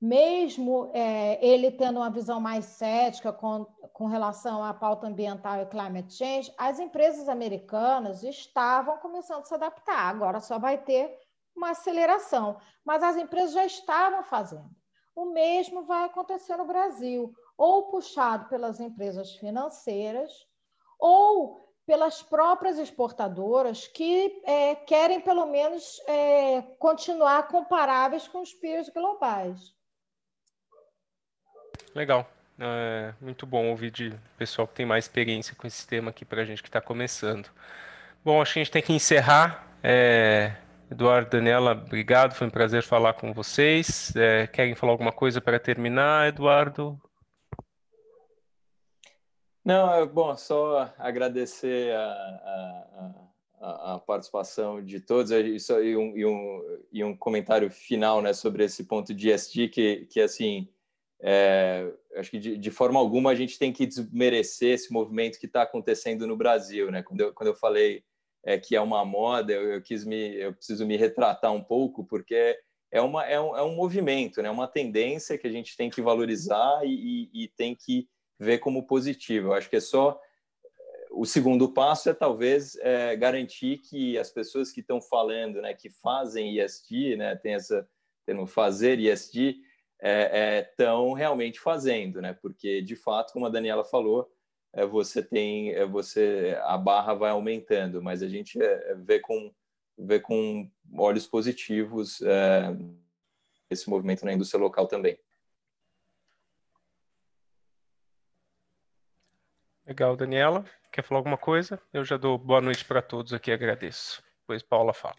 mesmo é, ele tendo uma visão mais cética com, com relação à pauta ambiental e climate change, as empresas americanas estavam começando a se adaptar. Agora só vai ter uma aceleração, mas as empresas já estavam fazendo. O mesmo vai acontecer no Brasil, ou puxado pelas empresas financeiras, ou pelas próprias exportadoras que é, querem, pelo menos, é, continuar comparáveis com os peers globais. Legal. É muito bom ouvir de pessoal que tem mais experiência com esse tema aqui para a gente que está começando. Bom, acho que a gente tem que encerrar. É, Eduardo, Daniela, obrigado. Foi um prazer falar com vocês. É, querem falar alguma coisa para terminar, Eduardo? Não, é bom, só agradecer a, a, a participação de todos e, um, e, um, e um comentário final né, sobre esse ponto de ESG, que, que assim, é, acho que de, de, forma alguma a gente tem que desmerecer esse movimento que está acontecendo no Brasil, né? Quando eu, quando eu falei é, que é uma moda, eu, eu, quis me, eu preciso me retratar um pouco, porque é, uma, é, um, é um movimento, né? Uma tendência que a gente tem que valorizar e, e, e tem que ver como positivo. Eu acho que é só o segundo passo é talvez é, garantir que as pessoas que estão falando, né, que fazem ESG, né, tem essa termo fazer ESG, estão é, é, realmente fazendo, né? Porque de fato, como a Daniela falou, você tem, você a barra vai aumentando, mas a gente vê com vê com olhos positivos esse movimento na indústria local também. Legal, Daniela. Quer falar alguma coisa? Eu já dou boa noite para todos aqui, agradeço. Depois Paula fala.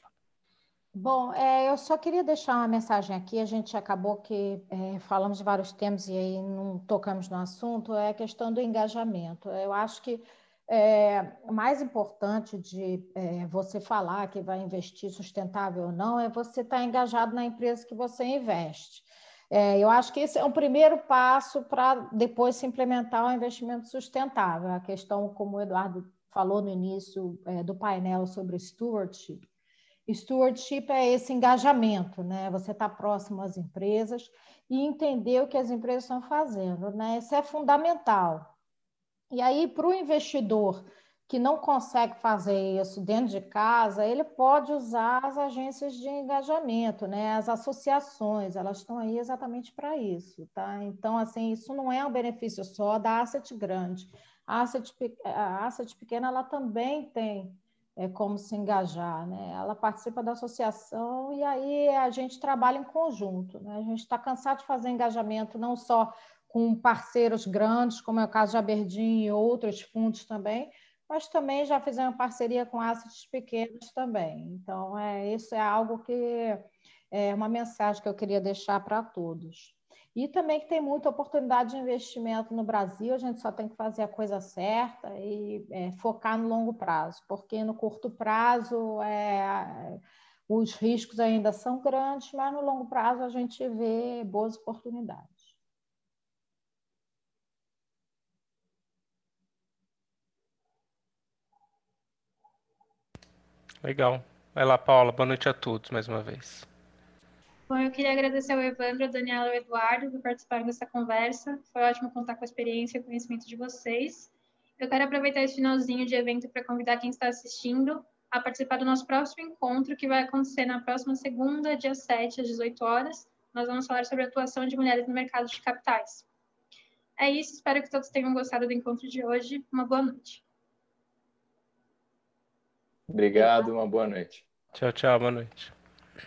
Bom, é, eu só queria deixar uma mensagem aqui. A gente acabou que é, falamos de vários temas e aí não tocamos no assunto. É a questão do engajamento. Eu acho que é, mais importante de é, você falar que vai investir sustentável ou não é você estar engajado na empresa que você investe. É, eu acho que esse é um primeiro passo para depois se implementar o um investimento sustentável. A questão, como o Eduardo falou no início é, do painel sobre stewardship, Stewardship é esse engajamento, né? Você está próximo às empresas e entender o que as empresas estão fazendo, né? Isso é fundamental. E aí, para o investidor que não consegue fazer isso dentro de casa, ele pode usar as agências de engajamento, né? As associações, elas estão aí exatamente para isso, tá? Então, assim, isso não é um benefício só da asset grande. A asset, a asset pequena, ela também tem é, como se engajar, né? Ela participa da associação e aí a gente trabalha em conjunto, né? A gente está cansado de fazer engajamento não só com parceiros grandes, como é o caso de Aberdeen e outros fundos também, mas também já fizemos parceria com assets pequenos também. Então, é, isso é algo que é uma mensagem que eu queria deixar para todos. E também que tem muita oportunidade de investimento no Brasil, a gente só tem que fazer a coisa certa e é, focar no longo prazo, porque no curto prazo é, os riscos ainda são grandes, mas no longo prazo a gente vê boas oportunidades. Legal. Vai lá, Paula. Boa noite a todos mais uma vez. Bom, eu queria agradecer ao Evandro, a Daniela e ao Eduardo por participarem dessa conversa. Foi ótimo contar com a experiência e conhecimento de vocês. Eu quero aproveitar esse finalzinho de evento para convidar quem está assistindo a participar do nosso próximo encontro, que vai acontecer na próxima segunda, dia 7, às 18 horas. Nós vamos falar sobre a atuação de mulheres no mercado de capitais. É isso, espero que todos tenham gostado do encontro de hoje. Uma boa noite. Obrigado, uma boa noite. Tchau, tchau, boa noite.